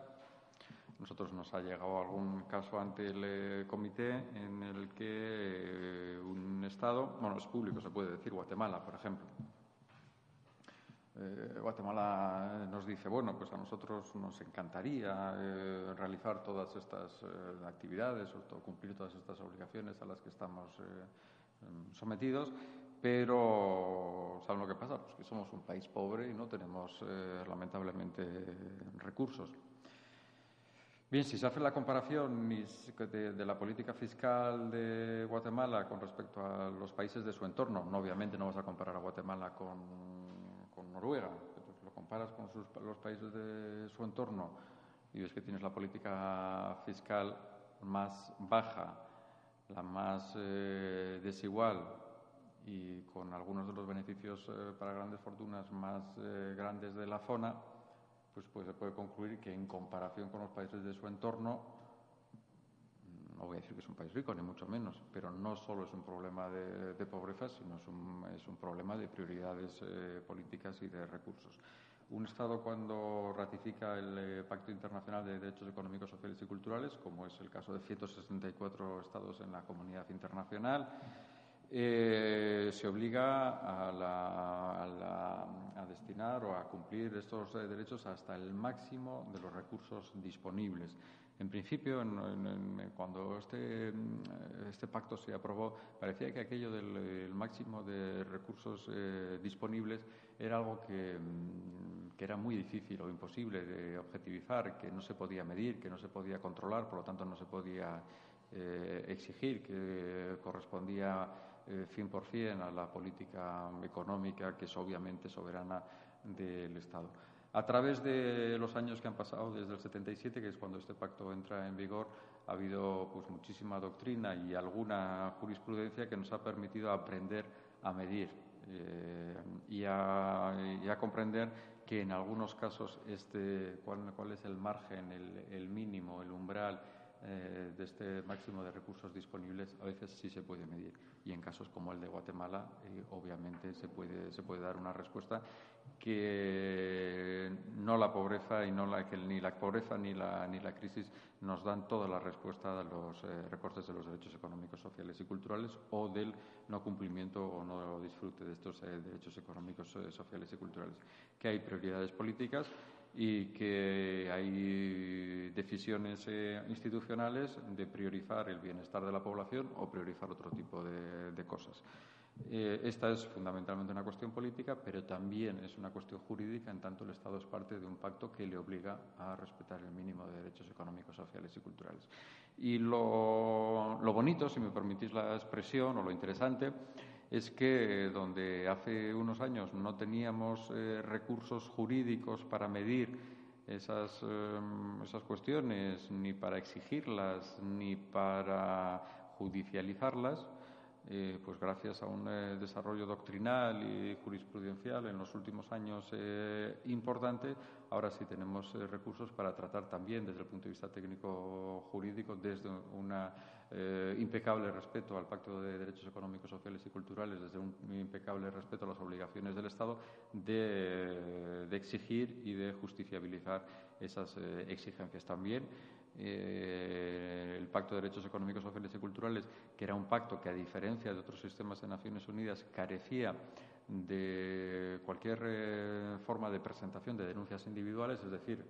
Nosotros nos ha llegado algún caso ante el eh, comité en el que un Estado, bueno, es público, se puede decir, Guatemala, por ejemplo, eh, Guatemala nos dice, bueno, pues a nosotros nos encantaría eh, realizar todas estas eh, actividades, o cumplir todas estas obligaciones a las que estamos em, sometidos, pero ¿saben lo que pasa? Pues que somos un país pobre y no tenemos lamentablemente recursos. Bien, si se hace la comparación de, la política fiscal de Guatemala con respecto a los países de su entorno, no, obviamente no vas a comparar a Guatemala con Noruega, lo comparas con los países de su entorno y ves que tienes la política fiscal más baja, la más eh, desigual y con algunos de los beneficios eh, para grandes fortunas más eh, grandes de la zona, pues, pues se puede concluir que en comparación con los países de su entorno, no voy a decir que es un país rico, ni mucho menos, pero no solo es un problema de, pobreza, sino es un, problema de prioridades eh, políticas y de recursos. Un Estado cuando ratifica el eh, Pacto Internacional de Derechos Económicos, Sociales y Culturales, como es el caso de 164 Estados en la comunidad internacional, eh, se obliga a, destinar o a cumplir estos derechos hasta el máximo de los recursos disponibles. En principio, cuando este, este, pacto se aprobó, parecía que aquello del máximo de recursos eh, disponibles era algo mm, que, era muy difícil o imposible de objetivizar, que no se podía medir, que no se podía controlar, por lo tanto no se podía eh, exigir, que correspondía eh, 100% a la política económica, que es obviamente soberana del Estado. A través de los años que han pasado, desde el 77, que es cuando este pacto entra en vigor, ha habido pues, muchísima doctrina y alguna jurisprudencia que nos ha permitido aprender a medir eh, y, a, comprender que en algunos casos este, cuál, es el margen, el mínimo, el umbral eh, de este máximo de recursos disponibles a veces sí se puede medir y en casos como el de Guatemala eh, obviamente se puede, se puede dar una respuesta que no la pobreza y no la, ni la pobreza ni la, ni la crisis nos dan toda la respuesta a los eh, recortes de los derechos económicos, sociales y culturales o del no cumplimiento o no disfrute de estos derechos económicos, sociales y culturales. Que hay prioridades políticas y que hay decisiones eh, institucionales de priorizar el bienestar de la población o priorizar otro tipo de, cosas. Eh, esta es fundamentalmente una cuestión política, pero también es una cuestión jurídica, en tanto el Estado es parte de un pacto que le obliga a respetar el mínimo de derechos económicos, sociales y culturales. Y lo, lo bonito, si me permitís la expresión, o lo interesante, es que donde hace unos años no teníamos eh, recursos jurídicos para medir esas, em, esas cuestiones, ni para exigirlas, ni para judicializarlas, eh, pues gracias a un eh, desarrollo doctrinal y jurisprudencial en los últimos años importante, ahora sí tenemos recursos para tratar también desde el punto de vista técnico jurídico, desde una eh, impecable respeto al Pacto de Derechos Económicos, Sociales y Culturales, desde un impecable respeto a las obligaciones del Estado, de, exigir y de justiciabilizar esas eh, exigencias. También eh, el Pacto de Derechos Económicos, Sociales y Culturales, que era un pacto que, a diferencia de otros sistemas de Naciones Unidas, carecía de cualquier forma de presentación de denuncias individuales, es decir,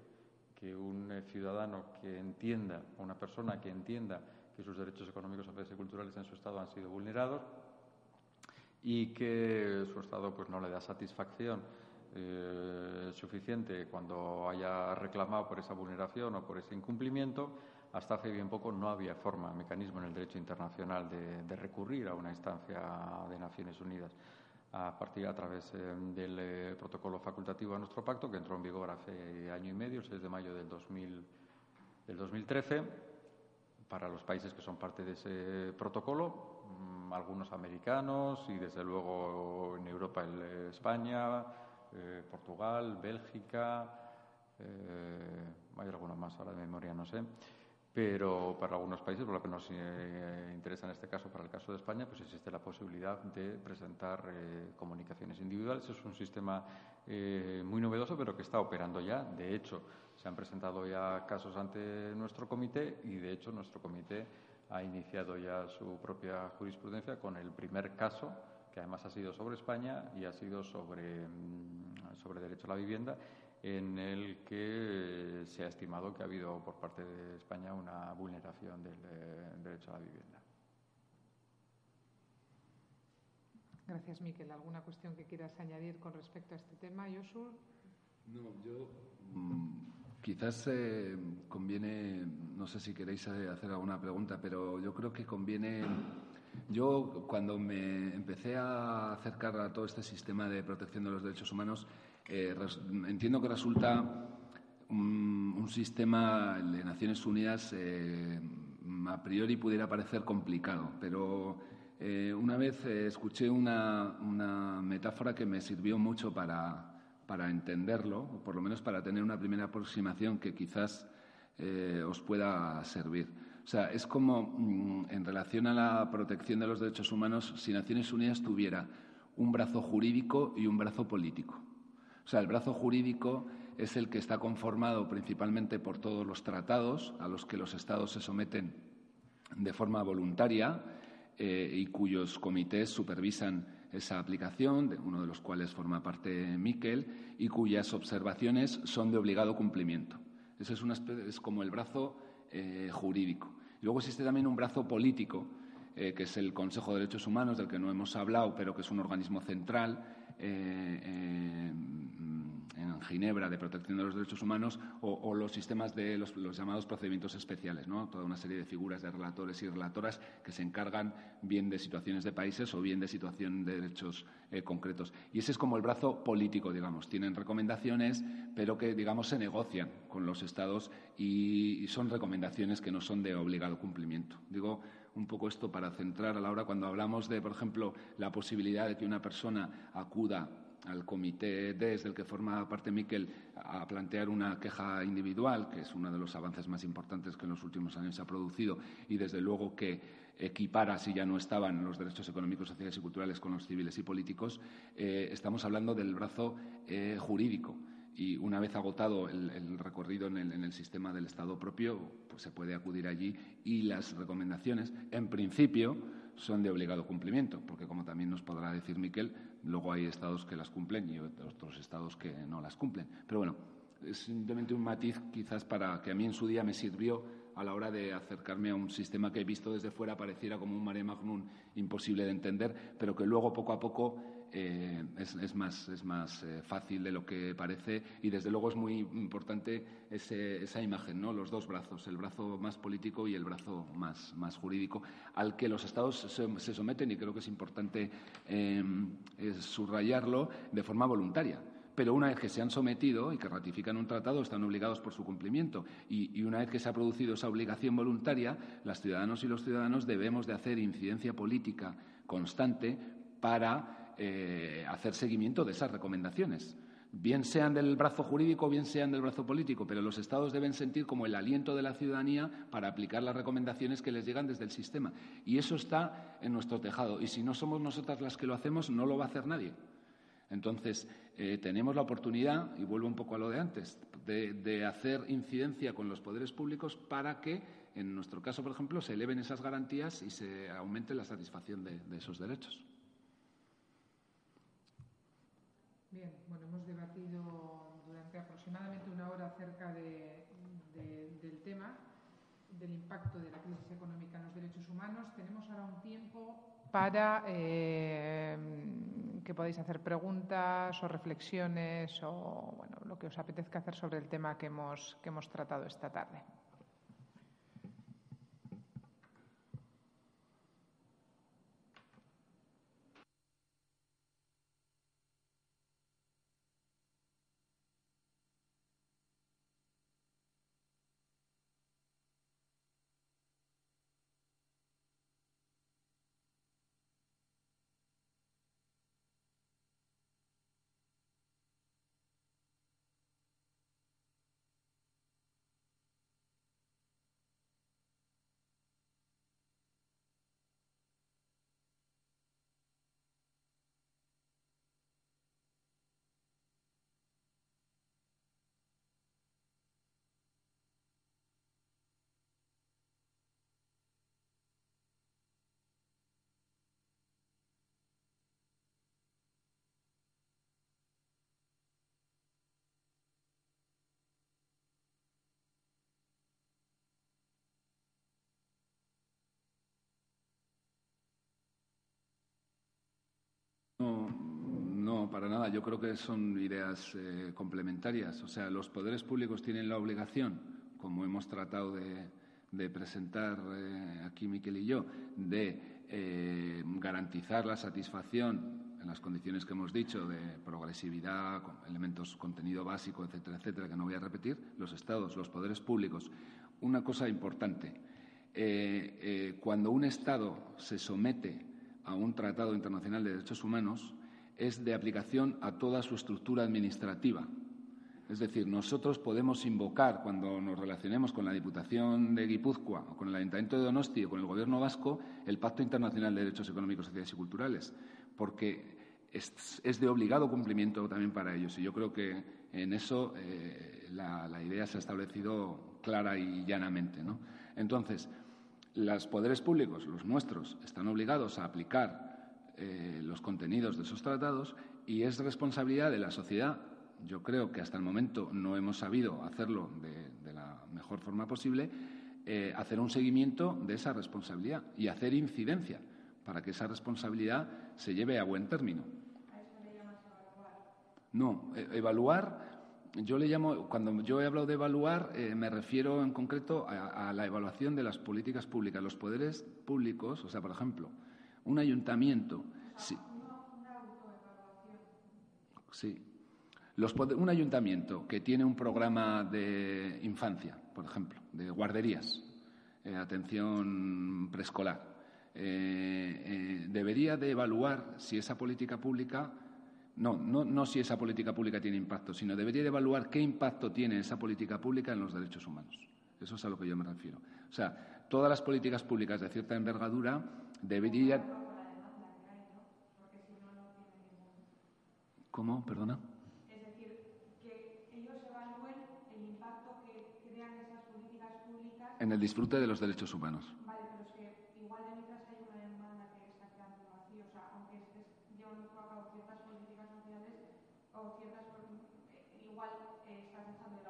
que un ciudadano que entienda, una persona que entienda que sus derechos económicos, sociales y culturales en su Estado han sido vulnerados y que su Estado pues, no le da satisfacción eh, suficiente cuando haya reclamado por esa vulneración o por ese incumplimiento. Hasta hace bien poco no había forma, mecanismo en el derecho internacional de, recurrir a una instancia de Naciones Unidas a partir a través eh, del eh, protocolo facultativo a nuestro pacto que entró en vigor hace año y medio, el 6 de mayo del, 2000, del 2013 para los países que son parte de ese protocolo, mm, algunos americanos y desde luego en Europa el, eh, España, eh, Portugal, Bélgica, eh, hay algunos más ahora de memoria, no sé. Pero para algunos países, por lo que nos interesa en este caso, para el caso de España, pues existe la posibilidad de presentar comunicaciones individuales. Es un sistema muy novedoso, pero que está operando ya. De hecho, se han presentado ya casos ante nuestro comité y, de hecho, nuestro comité ha iniciado ya su propia jurisprudencia con el primer caso, que además ha sido sobre España y ha sido sobre, mm, sobre derecho a la vivienda, en el que se ha estimado que ha habido por parte de España una vulneración del eh, derecho a la vivienda. Gracias, Miquel. ¿Alguna cuestión que quieras añadir con respecto a este tema, Yosul? No, yo mm, Quizás eh, conviene, no sé si queréis eh, hacer alguna pregunta, pero yo creo que conviene. Yo, cuando me empecé a acercar a todo este sistema de protección de los derechos humanos, eh, entiendo que resulta un, sistema de Naciones Unidas a priori pudiera parecer complicado, pero una vez escuché una metáfora que me sirvió mucho para, para entenderlo, o por lo menos para tener una primera aproximación que quizás eh, os pueda servir. O sea, es como mm, en relación a la protección de los derechos humanos, si Naciones Unidas tuviera un brazo jurídico y un brazo político. O sea, el brazo jurídico es el que está conformado principalmente por todos los tratados a los que los Estados se someten de forma voluntaria eh, y cuyos comités supervisan esa aplicación, de uno de los cuales forma parte Miquel, y cuyas observaciones son de obligado cumplimiento. Ese es, una es como el brazo eh, jurídico. Luego existe también un brazo político, eh, que es el Consejo de Derechos Humanos, del que no hemos hablado, pero que es un organismo central eh, Ginebra de protección de los derechos humanos o, los sistemas de los, llamados procedimientos especiales, ¿no? toda una serie de figuras de relatores y relatoras que se encargan bien de situaciones de países o bien de situación de derechos eh, concretos. Y ese es como el brazo político, digamos. Tienen recomendaciones, pero que, digamos, se negocian con los Estados y, y son recomendaciones que no son de obligado cumplimiento. Digo, un poco esto para centrar a la hora cuando hablamos de, por ejemplo, la posibilidad de que una persona acuda al comité desde el que forma parte Miquel a plantear una queja individual, que es uno de los avances más importantes que en los últimos años se ha producido, y desde luego que equipara, si ya no estaban los derechos económicos, sociales y culturales con los civiles y políticos, eh, estamos hablando del brazo eh, jurídico. Y una vez agotado el, recorrido en el, en el, sistema del Estado propio, pues se puede acudir allí y las recomendaciones, en principio, son de obligado cumplimiento, porque como también nos podrá decir Miquel, luego hay estados que las cumplen y otros estados que no las cumplen. Pero bueno, es simplemente un matiz quizás para que a mí en su día me sirvió a la hora de acercarme a un sistema que he visto desde fuera pareciera como un mare magnum imposible de entender, pero que luego poco a poco eh, es, más, es más eh, fácil de lo que parece y desde luego es muy importante esa imagen, ¿no? los dos brazos, el brazo más político y el brazo más, más jurídico, al que los Estados se, someten y creo que es importante eh, subrayarlo de forma voluntaria pero una vez que se han sometido y que ratifican un tratado, están obligados por su cumplimiento. Y, una vez que se ha producido esa obligación voluntaria, las ciudadanos y los ciudadanos debemos de hacer incidencia política constante para eh, hacer seguimiento de esas recomendaciones, bien sean del brazo jurídico, bien sean del brazo político, pero los Estados deben sentir como el aliento de la ciudadanía para aplicar las recomendaciones que les llegan desde el sistema. Y eso está en nuestro tejado. Y si no somos nosotras las que lo hacemos, no lo va a hacer nadie. Entonces, eh, tenemos la oportunidad, y vuelvo un poco a lo de antes, de, hacer incidencia con los poderes públicos para que, en nuestro caso, por ejemplo, se eleven esas garantías y se aumente la satisfacción de esos derechos. Bien, bueno, hemos debatido durante aproximadamente una hora acerca del tema, del impacto de la crisis económica en los derechos humanos. Tenemos ahora un tiempo para eh, que podáis hacer preguntas o reflexiones o bueno, lo que os apetezca hacer sobre el tema que hemos, que hemos tratado esta tarde. Para nada. Yo creo que son ideas eh, complementarias. O sea, los poderes públicos tienen la obligación, como hemos tratado de, presentar eh, aquí Miquel y yo, de eh, garantizar la satisfacción en las condiciones que hemos dicho de progresividad, elementos contenido básico, etcétera, etcétera, que no voy a repetir, los estados, los poderes públicos. Una cosa importante, cuando un estado se somete a un tratado internacional de derechos humanos es de aplicación a toda su estructura administrativa. Es decir, nosotros podemos invocar, cuando nos relacionemos con la Diputación de Guipúzcoa o con el Ayuntamiento de Donosti o con el Gobierno vasco, el Pacto Internacional de Derechos Económicos, Sociales y Culturales, porque es, de obligado cumplimiento también para ellos. Y yo creo que en eso eh, la, idea se ha establecido clara y llanamente. ¿no? Entonces, los poderes públicos, los nuestros, están obligados a aplicar eh, los contenidos de esos tratados y es responsabilidad de la sociedad. Yo creo que hasta el momento no hemos sabido hacerlo de, la mejor forma posible, eh, hacer un seguimiento de esa responsabilidad y hacer incidencia para que esa responsabilidad se lleve a buen término. No, e, evaluar yo le llamo, cuando yo he hablado de evaluar, eh, me refiero en concreto a, la evaluación de las políticas públicas. Los poderes públicos, o sea, por ejemplo, un ayuntamiento. Sí. Sí. Los, un ayuntamiento que tiene un programa de infancia, por ejemplo, de guarderías, eh, atención preescolar, eh, debería de evaluar si esa política pública no, no, no si esa política pública tiene impacto, sino debería de evaluar qué impacto tiene esa política pública en los derechos humanos. Eso es a lo que yo me refiero. O sea, todas las políticas públicas de cierta envergadura deberían. ¿Cómo? Perdona. Es decir, que ellos evalúen el impacto que crean esas políticas públicas. En el disfrute de los derechos humanos. ciertas, igual eh, estás dejando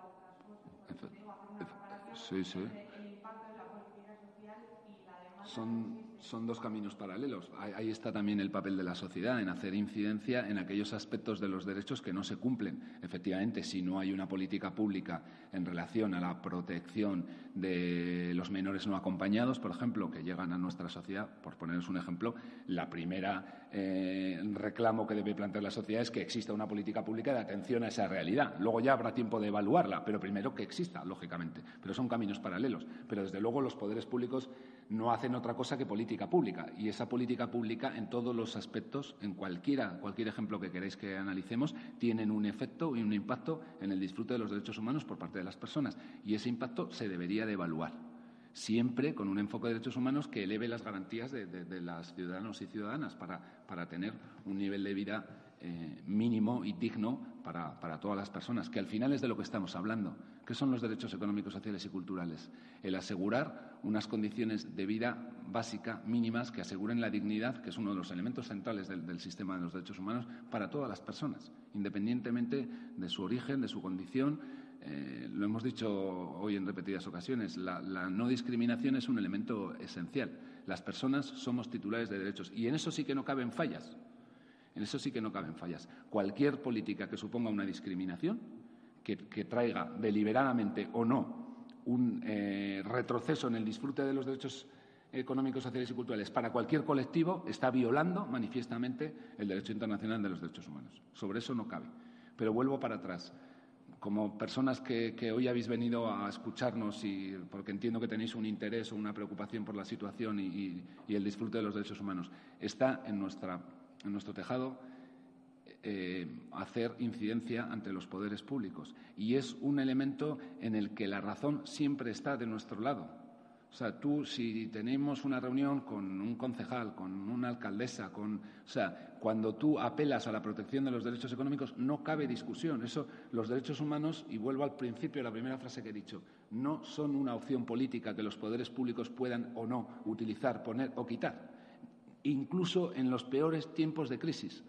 Sí, sí. el impacto de la política social y la demanda Son, son dos caminos paralelos. Ahí, está también el papel de la sociedad, en hacer incidencia en aquellos aspectos de los derechos que no se cumplen. Efectivamente, si no hay una política pública en relación a la protección de los menores no acompañados, por ejemplo, que llegan a nuestra sociedad, por poneros un ejemplo, la primera eh, reclamo que debe plantear la sociedad es que exista una política pública de atención a esa realidad. Luego ya habrá tiempo de evaluarla, pero primero que exista, lógicamente. Pero son caminos paralelos. Pero desde luego los poderes públicos no hacen otra cosa que política pública. Y esa política pública, en todos los aspectos, en cualquiera, cualquier ejemplo que queráis que analicemos, tienen un efecto y un impacto en el disfrute de los derechos humanos por parte de las personas. Y ese impacto se debería de evaluar siempre con un enfoque de derechos humanos que eleve las garantías de, de, las ciudadanos y ciudadanas para, para, tener un nivel de vida eh, mínimo y digno para, para, todas las personas, que al final es de lo que estamos hablando. ¿Qué son los derechos económicos, sociales y culturales? El asegurar unas condiciones de vida básica, mínimas, que aseguren la dignidad, que es uno de los elementos centrales del, del sistema de los derechos humanos, para todas las personas, independientemente de su origen, de su condición, eh, lo hemos dicho hoy en repetidas ocasiones, la, no discriminación es un elemento esencial. Las personas somos titulares de derechos y en eso sí que no caben fallas. En eso sí que no caben fallas. Cualquier política que suponga una discriminación, que, que traiga deliberadamente o no un eh, retroceso en el disfrute de los derechos económicos, sociales y culturales para cualquier colectivo, está violando manifiestamente el derecho internacional de los derechos humanos. Sobre eso no cabe. Pero vuelvo para atrás como personas que, hoy habéis venido a escucharnos y porque entiendo que tenéis un interés o una preocupación por la situación y, el disfrute de los derechos humanos, está en nuestro tejado eh, hacer incidencia ante los poderes públicos. Y es un elemento en el que la razón siempre está de nuestro lado. O sea, tú, si tenemos una reunión con un concejal, con una alcaldesa, con. O sea, cuando tú apelas a la protección de los derechos económicos, no cabe discusión. Eso, los derechos humanos, y vuelvo al principio la primera frase que he dicho, no son una opción política que los poderes públicos puedan o no utilizar, poner o quitar. Incluso en los peores tiempos de crisis.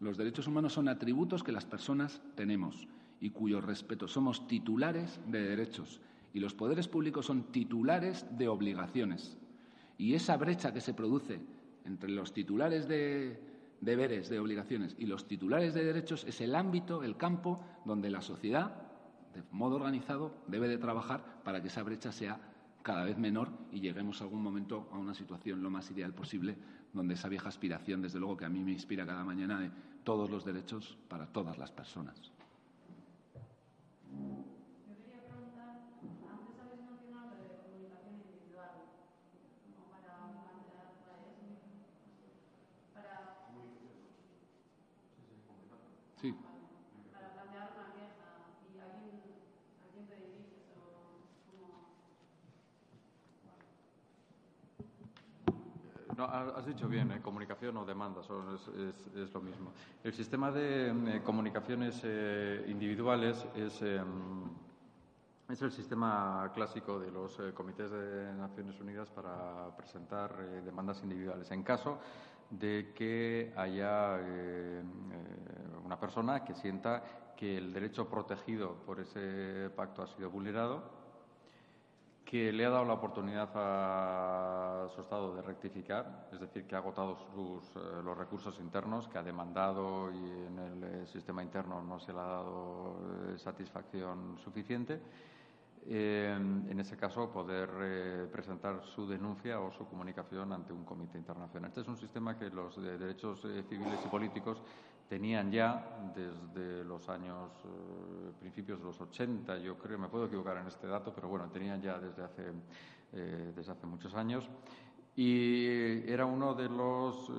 Los derechos humanos son atributos que las personas tenemos y cuyo respeto somos titulares de derechos y los poderes públicos son titulares de obligaciones. Y esa brecha que se produce entre los titulares de deberes, de obligaciones y los titulares de derechos es el ámbito, el campo donde la sociedad, de modo organizado, debe de trabajar para que esa brecha sea cada vez menor y lleguemos algún momento a una situación lo más ideal posible donde esa vieja aspiración, desde luego que a mí me inspira cada mañana, de todos los derechos para todas las personas. Sí. Para plantear una queja y a quién, a quién te diriges o cómo... No, has dicho bien, eh, comunicación o demanda, son, es, es, es, lo mismo. El sistema de eh, comunicaciones eh, individuales es, es, el sistema clásico de los comités de Naciones Unidas para presentar demandas individuales. En caso de que haya eh, una persona que sienta que el derecho protegido por ese pacto ha sido vulnerado, que le ha dado la oportunidad a su Estado de rectificar, es decir, que ha agotado sus, eh, los recursos internos, que ha demandado y en el eh, sistema interno no se le ha dado eh, satisfacción suficiente eh, en ese caso, poder eh, presentar su denuncia o su comunicación ante un comité internacional. Este es un sistema que los de derechos eh, civiles y políticos tenían ya desde los años, eh, principios de los 80, yo creo, me puedo equivocar en este dato, pero bueno, tenían ya desde hace, desde hace muchos años. Y era uno de los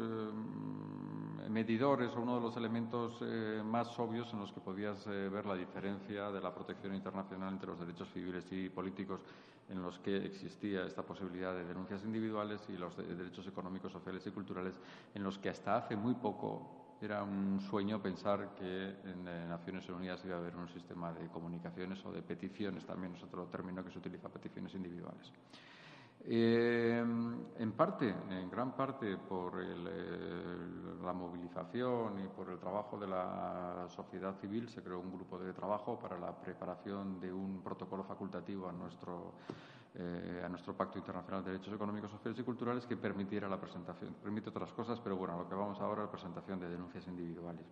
medidores o uno de los elementos eh, más obvios en los que podías eh, ver la diferencia de la protección internacional entre los derechos civiles y políticos en los que existía esta posibilidad de denuncias individuales y los de derechos económicos, sociales y culturales en los que hasta hace muy poco era un sueño pensar que en, en Naciones Unidas iba a haber un sistema de comunicaciones o de peticiones, también es otro término que se utiliza, peticiones individuales. Eh, en parte, en gran parte, por la movilización y por el trabajo de la sociedad civil, se creó un grupo de trabajo para la preparación de un protocolo facultativo a nuestro, eh, a nuestro Pacto Internacional de Derechos Económicos, Sociales y Culturales que permitiera la presentación. Permite otras cosas, pero bueno, lo que vamos ahora es la presentación de denuncias individuales.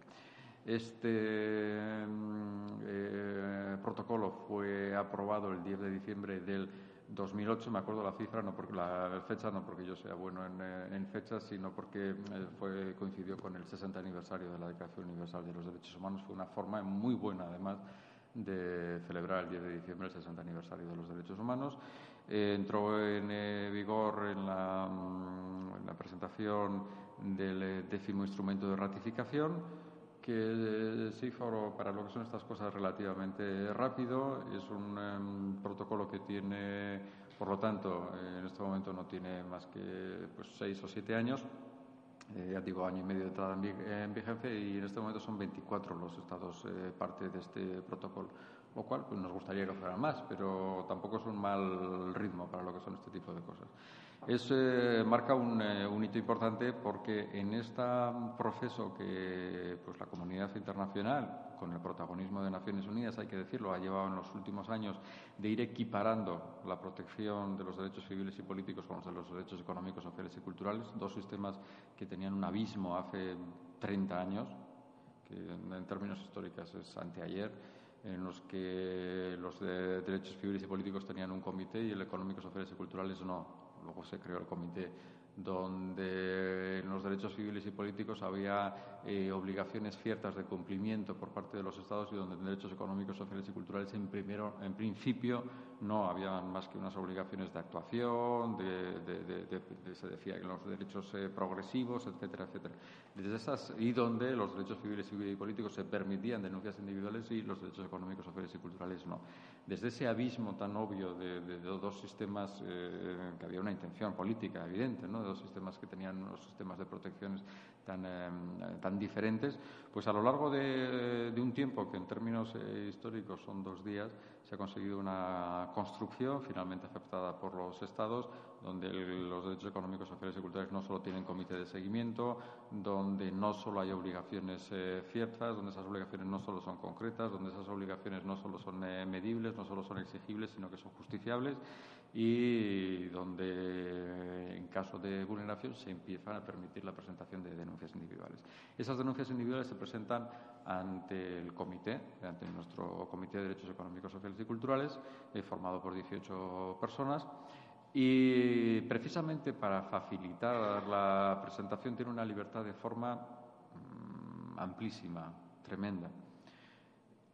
Este mm, eh, protocolo fue aprobado el 10 de diciembre del 2008, me acuerdo la cifra, no porque la fecha, no porque yo sea bueno en, eh, fechas, sino porque eh, fue, coincidió con el 60 aniversario de la Declaración Universal de los Derechos Humanos. Fue una forma muy buena, además, de celebrar el 10 de diciembre el 60 aniversario de los derechos humanos. entró en vigor en mm, en la presentación del décimo instrumento de ratificación que se hizo para lo que son estas cosas relativamente rápido. Es un em, protocolo que tiene, por lo tanto, en este momento no tiene más que pues, seis o siete años. Eh, ya digo, año y medio de entrada en, vigencia y en este momento son 24 los estados eh, parte de este protocolo, lo cual pues, nos gustaría que fuera más, pero tampoco es un mal ritmo para lo que son este tipo de cosas. Es, eh, marca eh, un, hito importante porque en este proceso que pues, la comunidad internacional, con el protagonismo de Naciones Unidas, hay que decirlo, ha llevado en los últimos años de ir equiparando la protección de los derechos civiles y políticos con los de los derechos económicos, sociales y culturales, dos sistemas que tenían un abismo hace 30 años, que en, términos históricos es anteayer, en los que los derechos civiles y políticos tenían un comité y el económico, sociales y culturales no luego se creó el comité donde en los derechos civiles y políticos había eh, obligaciones ciertas de cumplimiento por parte de los Estados y donde en derechos económicos, sociales y culturales en, primero, en principio no había más que unas obligaciones de actuación, de, se decía que los derechos eh, progresivos, etcétera, etcétera. Desde esas, y donde los derechos civiles y políticos se permitían denuncias individuales y los derechos económicos, sociales y culturales no. Desde ese abismo tan obvio de, dos sistemas eh, que había una intención política evidente, ¿no? Dos sistemas que tenían unos sistemas de protecciones tan, eh, tan diferentes, pues a lo largo de, un tiempo que en términos eh, históricos son dos días, se ha conseguido una construcción finalmente aceptada por los Estados, donde los derechos económicos, sociales y culturales no solo tienen comité de seguimiento, donde no solo hay obligaciones eh, ciertas, donde esas obligaciones no solo son concretas, donde esas obligaciones no solo son medibles, no solo son exigibles, sino que son justiciables y donde en caso de vulneración se empieza a permitir la presentación de denuncias individuales. Esas denuncias individuales se presentan ante el comité, ante nuestro Comité de Derechos Económicos, Sociales y Culturales, eh, formado por 18 personas. Y precisamente para facilitar la presentación tiene una libertad de forma mm, amplísima, tremenda.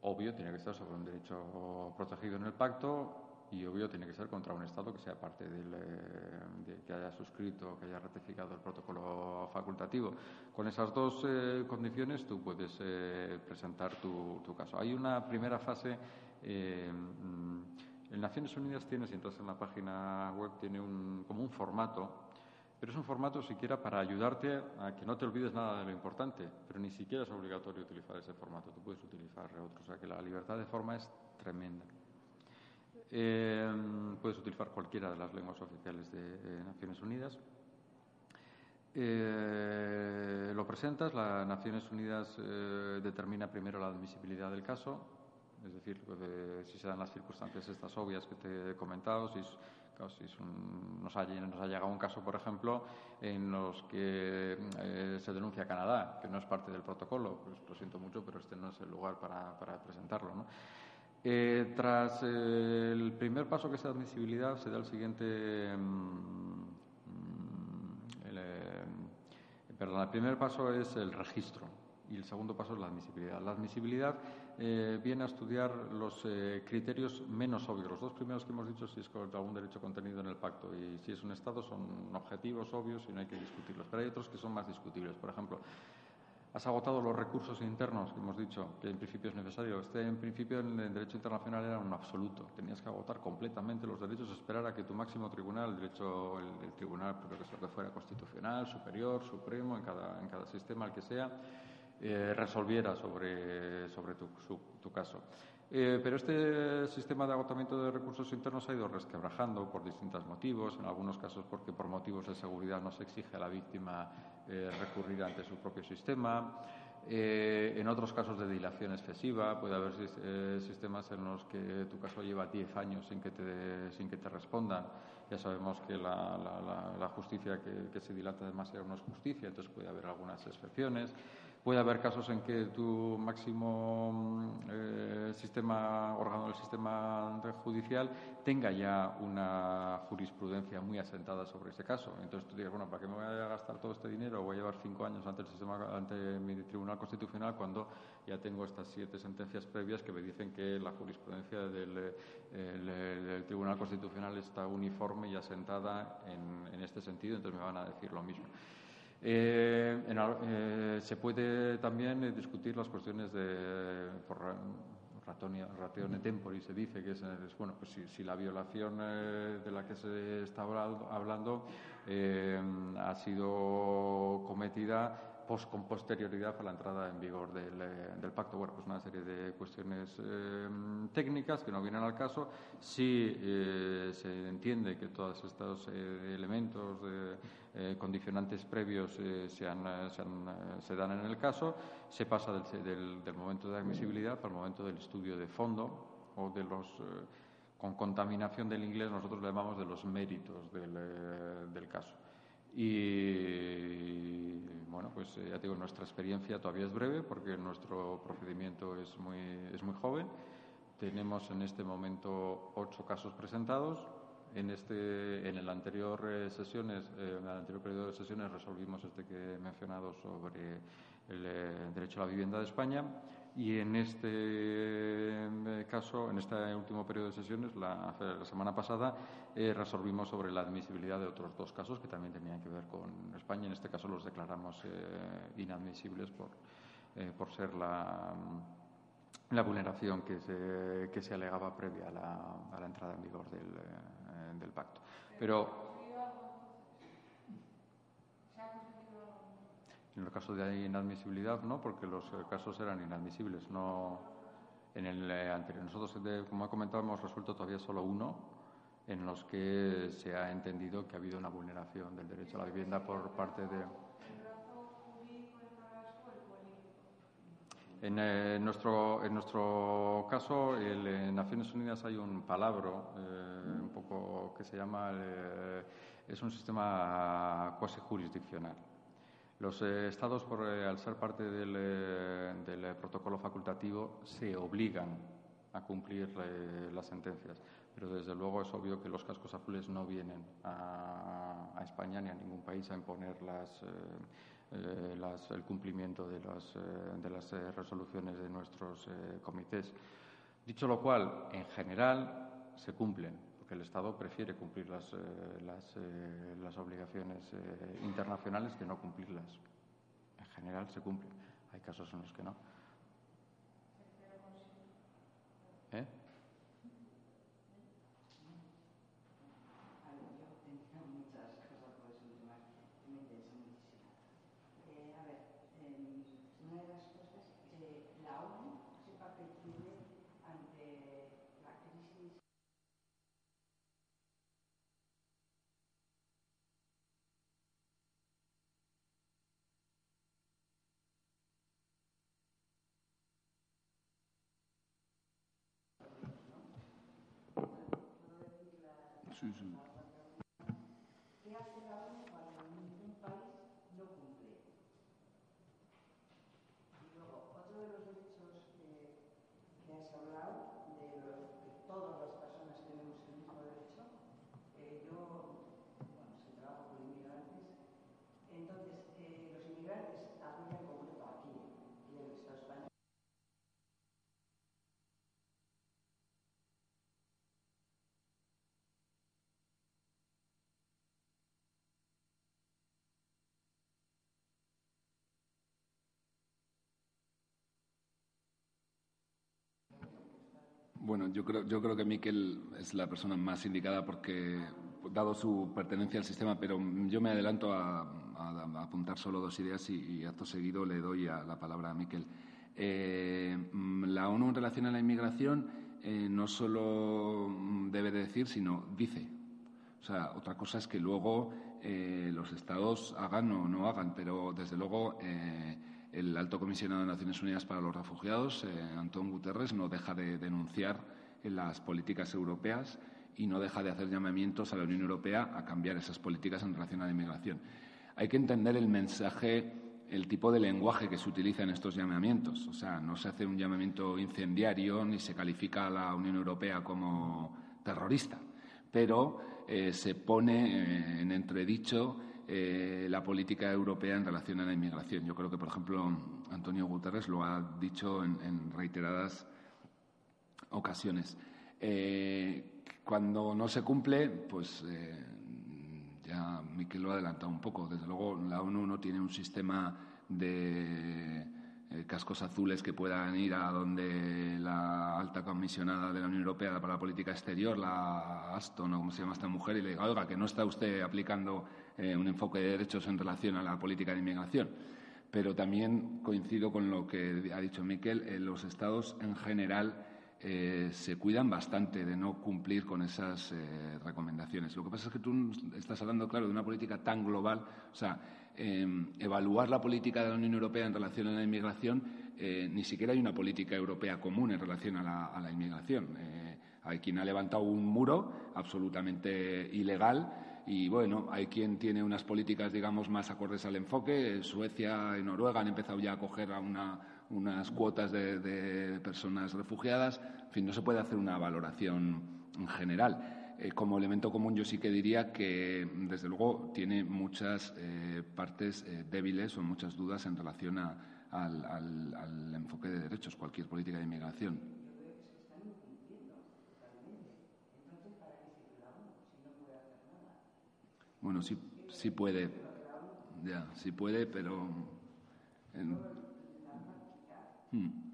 Obvio, tiene que estar sobre un derecho protegido en el pacto, y obvio tiene que ser contra un Estado que sea parte del, eh, que haya suscrito, que haya ratificado el protocolo facultativo. Con esas dos eh, condiciones tú puedes eh, presentar tu, caso. Hay una primera fase. en Naciones Unidas tiene, si entras en la página web, tiene un, como un formato, pero es un formato siquiera para ayudarte a que no te olvides nada de lo importante, pero ni siquiera es obligatorio utilizar ese formato, tú puedes utilizar otro, o sea que la libertad de forma es tremenda. Em, puedes utilizar cualquiera de las lenguas oficiales de Naciones Unidas. Eh, lo presentas, las Naciones Unidas eh, determina primero la admisibilidad del caso, es decir, si se dan las circunstancias estas obvias que te he comentado, si, nos, ha, llegado un caso, por ejemplo, en los que eh, se denuncia a Canadá, que no es parte del protocolo, pues lo siento mucho, pero este no es el lugar para, para presentarlo. ¿no? Eh, tras el primer paso que es la admisibilidad, se da el siguiente. Mm, el, eh, perdón, el primer paso es el registro y el segundo paso es la admisibilidad. La admisibilidad eh, viene a estudiar los criterios menos obvios. Los dos primeros que hemos dicho, si es algún derecho contenido en el pacto y si es un Estado, son objetivos obvios y no hay que discutirlos. Pero hay otros que son más discutibles. Por ejemplo, Has agotado los recursos internos que hemos dicho que en principio es necesario. Este en principio en el derecho internacional era un absoluto. Tenías que agotar completamente los derechos, esperar a que tu máximo tribunal, el derecho, el, tribunal, pero que, que fuera constitucional, superior, supremo, en cada, en cada sistema el que sea, eh, resolviera sobre, sobre tu, tu caso. Eh, pero este sistema de agotamiento de recursos internos ha ido resquebrajando por distintos motivos, en algunos casos porque por motivos de seguridad no se exige a la víctima eh, recurrir ante su propio sistema. Eh, en otros casos de dilación excesiva, puede haber sistemas en los que tu caso lleva 10 años sin que te, sin que te respondan. Ya sabemos que la, justicia que, que, se dilata demasiado no es justicia, entonces puede haber algunas excepciones. Puede haber casos en que tu máximo mm, eh, sistema, órgano del sistema judicial tenga ya una jurisprudencia muy asentada sobre ese caso. Entonces tú digas, bueno, ¿para qué me voy a gastar todo este dinero? Voy a llevar cinco años ante, el sistema, ante mi Tribunal Constitucional cuando ya tengo estas siete sentencias previas que me dicen que la jurisprudencia del, Tribunal Constitucional está uniforme y asentada en, en este sentido, entonces me van a decir lo mismo. Eh, eh, se puede también eh, discutir las cuestiones de por, ratione tempori se dice que es, bueno pues si, la violación de la que se está hablando ha sido cometida con posterioridad a la entrada en vigor del, eh, pacto. Bueno, pues una serie de cuestiones eh, técnicas que no vienen al caso. Si eh, se entiende que todos estos elementos condicionantes previos se, dan en el caso, se pasa del, momento de admisibilidad al momento del estudio de fondo o de los con contaminación del inglés nosotros le llamamos de los méritos del, del caso. Y bueno, pues eh, ya digo, nuestra experiencia todavía es breve porque nuestro procedimiento es muy, es muy joven. Tenemos en este momento ocho casos presentados. En, este, en el anterior eh, sesiones, eh, en el anterior periodo de sesiones resolvimos este que he mencionado sobre el derecho a la vivienda de España y en este eh, caso, en este último periodo de sesiones, la, semana pasada, eh, resolvimos sobre la admisibilidad de otros dos casos que también tenían que ver con España. En este caso los declaramos eh, inadmisibles por, por ser la, la vulneración que se, que se alegaba previa a la, a la entrada en vigor del, del pacto. Pero En el caso de inadmisibilidad, no, porque los eh, casos eran inadmisibles. No, en el eh, anterior, nosotros, como he comentado, hemos resuelto todavía solo uno en los que se ha entendido que ha habido una vulneración del derecho a la vivienda por parte de. En, eh, nuestro, en nuestro caso, en Naciones Unidas hay un palabro un poco que se llama, es un sistema cuasi jurisdiccional. Los eh, estados, por, eh, al ser parte del, eh, protocolo facultativo, se obligan a cumplir las sentencias. Pero desde luego es obvio que los cascos azules no vienen a, España ni a ningún país a imponer el cumplimiento de, de las resoluciones de nuestros comités. Dicho lo cual, en general se cumplen el Estado prefiere cumplir las, eh, las, eh, las obligaciones eh, internacionales que no cumplirlas. En general se cumplen. Hay casos en los que no. ¿Eh? ¿Qué hace la ONU cuando ningún país no cumple? Y luego, otro de los derechos que, que has hablado, de los que todas las personas tenemos el mismo derecho, eh, yo, bueno, se trabajo con inmigrantes, entonces eh, los inmigrantes apoyan concreto aquí, aquí en el Estado español. Bueno, yo creo, yo creo que Miquel es la persona más indicada porque, dado su pertenencia al sistema, pero yo me adelanto a, apuntar solo dos ideas y, acto seguido le doy a la palabra a Miquel. la ONU en relación a la inmigración no solo mm, debe decir, sino dice. O sea, otra cosa es que luego los Estados hagan o no hagan, pero desde luego el alto comisionado de Naciones Unidas para los Refugiados, eh, Antón Guterres, no deja de denunciar las políticas europeas y no deja de hacer llamamientos a la Unión Europea a cambiar esas políticas en relación a la inmigración. Hay que entender el mensaje, el tipo de lenguaje que se utiliza en estos llamamientos. O sea, no se hace un llamamiento incendiario ni se califica a la Unión Europea como terrorista, pero eh, se pone eh, en entredicho eh, la política europea en relación a la inmigración. Yo creo que, por ejemplo, Antonio Guterres lo ha dicho en, reiteradas ocasiones. Eh, cuando no se cumple, pues eh, ya Miquel lo ha adelantado un poco. Desde luego, la ONU no tiene un sistema de cascos azules que puedan ir a donde la alta comisionada de la Unión Europea para la política exterior, la Aston o como se llama esta mujer, y le diga, oiga, que no está usted aplicando eh, un enfoque de derechos en relación a la política de inmigración. Pero también coincido con lo que ha dicho Miquel, eh, los Estados en general eh, se cuidan bastante de no cumplir con esas recomendaciones. Lo que pasa es que tú estás hablando, claro, de una política tan global, o sea, em, evaluar la política de la Unión Europea en relación a la inmigración, ni siquiera hay una política europea común en relación a la, a la inmigración. hay quien ha levantado un muro absolutamente ilegal y bueno, hay quien tiene unas políticas, digamos, más acordes al enfoque. Suecia y Noruega han empezado ya a coger a unas cuotas de, personas refugiadas. En fin, no se puede hacer una valoración en general. Eh, como elemento común, yo sí que diría que, desde luego, tiene muchas eh, partes eh, débiles o muchas dudas en relación al enfoque de derechos, cualquier política de inmigración. Bueno, sí, sí puede, ya, sí puede, pero... Hmm.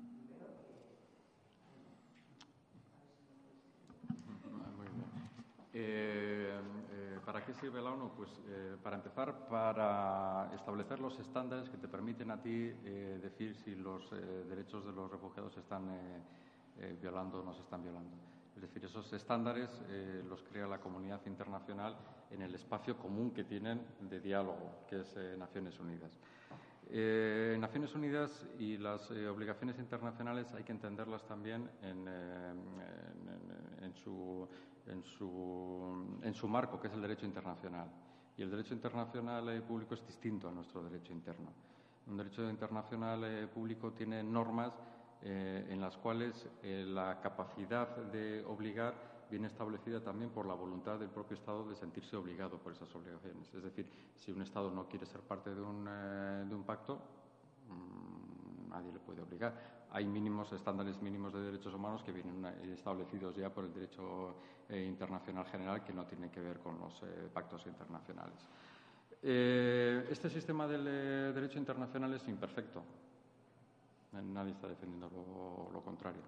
Eh, eh, ¿Para qué sirve la ONU? Pues eh, para empezar, para establecer los estándares que te permiten a ti decir si los derechos de los refugiados se están violando o no se están violando. Es decir, esos estándares eh, los crea la comunidad internacional en el espacio común que tienen de diálogo, que es eh, Naciones Unidas. Eh, Naciones Unidas y las obligaciones internacionales hay que entenderlas también en, su, en, su, en su marco, que es el derecho internacional. Y el derecho internacional público es distinto a nuestro derecho interno. Un derecho internacional público tiene normas eh, en las cuales eh, la capacidad de obligar viene establecida también por la voluntad del propio Estado de sentirse obligado por esas obligaciones. Es decir, si un Estado no quiere ser parte de un, eh, pacto, mm, nadie le puede obligar. Hay mínimos, estándares mínimos de derechos humanos que vienen establecidos ya por el derecho internacional general que no tienen que ver con los pactos internacionales. este sistema del derecho internacional es imperfecto. Nadie está defendiendo lo, contrario.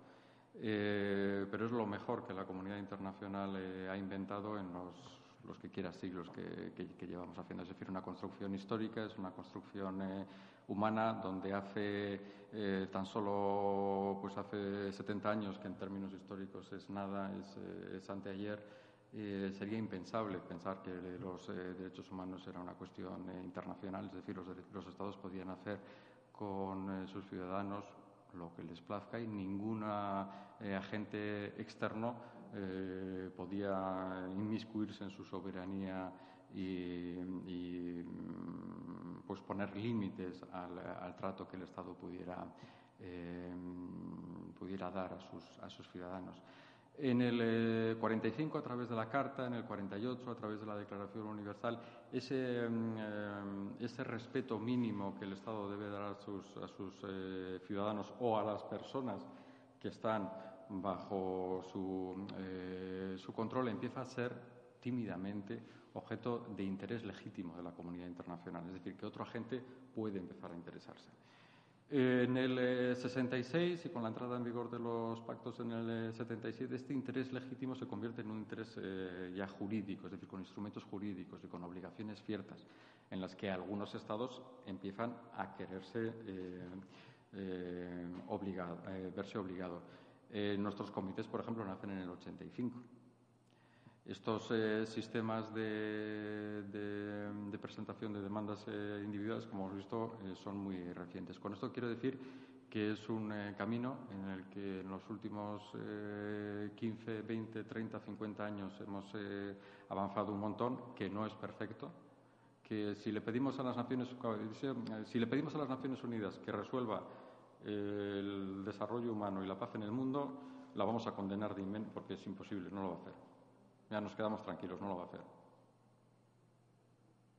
Eh, pero es lo mejor que la comunidad internacional eh, ha inventado en los, que quiera siglos que, llevamos haciendo. Es decir, una construcción histórica, es una construcción eh, humana donde hace tan solo pues hace 70 años, que en términos históricos es nada, es, anteayer, sería impensable pensar que los derechos humanos era una cuestión internacional, es decir, los, los estados podían hacer con eh, sus ciudadanos lo que les plazca y ningún eh, agente externo eh, podía inmiscuirse en su soberanía y, mm, pues poner límites al, trato que el Estado pudiera, pudiera dar a sus, a sus ciudadanos. En el 45, eh, a través de la Carta, en el 48, a través de la Declaración Universal, ese, mm, eh, ese respeto mínimo que el Estado debe dar a sus, a sus eh, ciudadanos o a las personas que están bajo su, su control empieza a ser tímidamente objeto de interés legítimo de la comunidad internacional. Es decir, que otro agente puede empezar a interesarse. En el 66 eh, y con la entrada en vigor de los pactos en el 77, eh, este interés legítimo se convierte en un interés eh, ya jurídico, es decir, con instrumentos jurídicos y con obligaciones ciertas, en las que algunos estados empiezan a quererse obligado, verse obligado. nuestros comités, por ejemplo, nacen en el 85. Estos sistemas de, presentación de demandas individuales, como hemos visto, son muy recientes. Con esto quiero decir que es un eh, camino en el que en los últimos 15, 20, 30, 50 años hemos eh, avanzado un montón, que no es perfecto, que si le pedimos a las Naciones, eh, si le pedimos a las Unidas que resuelva el desarrollo humano y la paz en el mundo, la vamos a condenar de inmen porque es imposible, no lo va a hacer. Ya nos quedamos tranquilos, no lo va a hacer.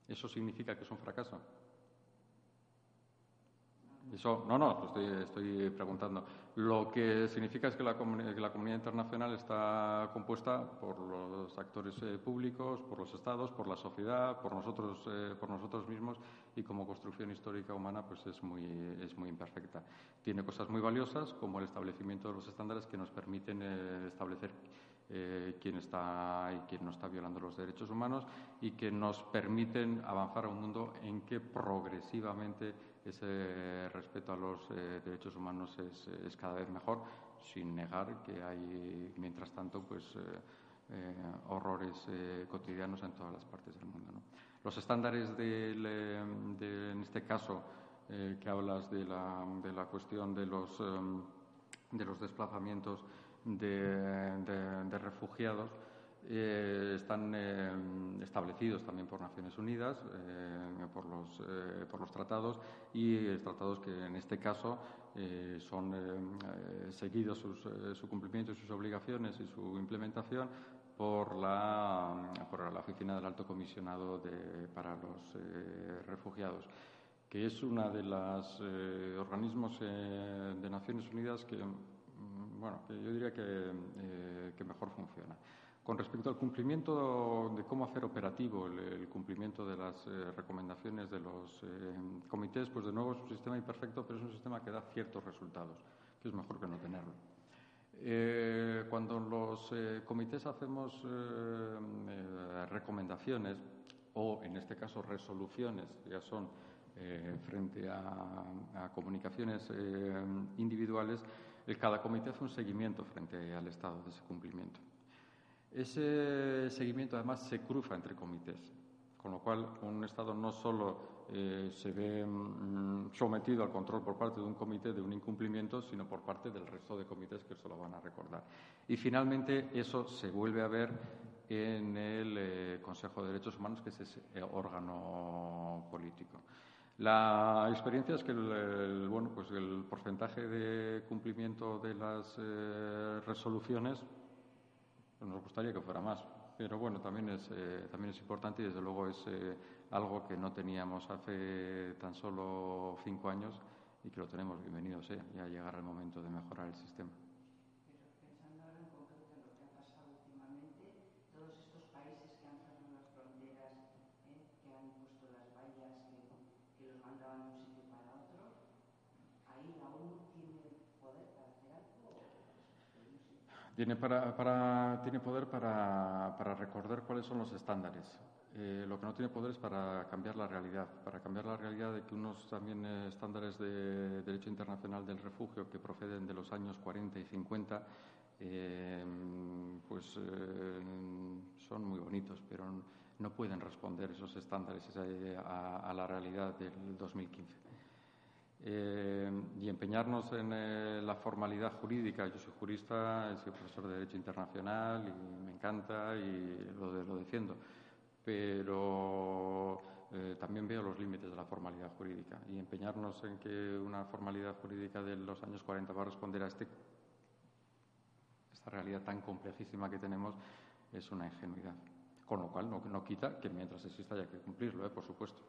¿Eso significa que es un fracaso? Eso, no, no, estoy, estoy preguntando. Lo que significa es que la, comunidad internacional está compuesta por los actores eh, públicos, por los estados, por la sociedad, por nosotros, eh, por nosotros mismos y como construcción histórica humana pues es muy, es muy imperfecta. Tiene cosas muy valiosas como el establecimiento de los estándares que nos permiten eh, establecer quién está y quién no está violando los derechos humanos y que nos permiten avanzar a un mundo en que progresivamente ese respeto a los eh, derechos humanos es, cada vez mejor, sin negar que hay, mientras tanto, pues eh, eh, horrores cotidianos en todas las partes del mundo. Los estándares, en este caso, que hablas de la, de la cuestión de los, de los desplazamientos de refugiados, eh, están eh, establecidos también por Naciones Unidas, eh, por, los, por los tratados y tratados que en este caso son seguidos su cumplimiento y sus obligaciones y su implementación por la, por la Oficina del Alto Comisionado para los Refugiados que es uno de los organismos de Naciones Unidas que, bueno, yo diría que, que mejor funciona. Con respecto al cumplimiento de cómo hacer operativo el, cumplimiento de las eh, recomendaciones de los eh, comités, pues de nuevo es un sistema imperfecto, pero es un sistema que da ciertos resultados, que es mejor que no tenerlo. Eh, cuando los comités hacemos recomendaciones, o en este caso resoluciones, ya son frente a, comunicaciones individuales, cada comité hace un seguimiento frente al estado de ese cumplimiento. Ese seguimiento además se cruza entre comités, con lo cual un Estado no solo eh, se ve mm, sometido al control por parte de un comité de un incumplimiento, sino por parte del resto de comités que se lo van a recordar. Y finalmente eso se vuelve a ver en el eh, Consejo de Derechos Humanos, que es ese eh, órgano político. La experiencia es que el, bueno, pues el porcentaje de cumplimiento de las resoluciones nos gustaría que fuera más, pero bueno, también es, eh, también es importante y desde luego es eh, algo que no teníamos hace tan solo cinco años y que lo tenemos bienvenido ya llegará el momento de mejorar el sistema. Tiene, para, tiene poder para, para, recordar cuáles son los estándares. Eh, lo que no tiene poder es para cambiar la realidad, para cambiar la realidad de que unos también eh, estándares de derecho internacional del refugio que proceden de los años 40 y 50, eh, pues son muy bonitos, pero no pueden responder esos estándares a, a la realidad del 2015. Eh, y empeñarnos en eh, la formalidad jurídica. Yo soy jurista, soy profesor de Derecho Internacional y me encanta y lo, lo defiendo, pero eh, también veo los límites de la formalidad jurídica y empeñarnos en que una formalidad jurídica de los años 40 va a responder a este, esta realidad tan complejísima que tenemos es una ingenuidad. Con lo cual no, no quita que mientras exista haya que cumplirlo, por supuesto.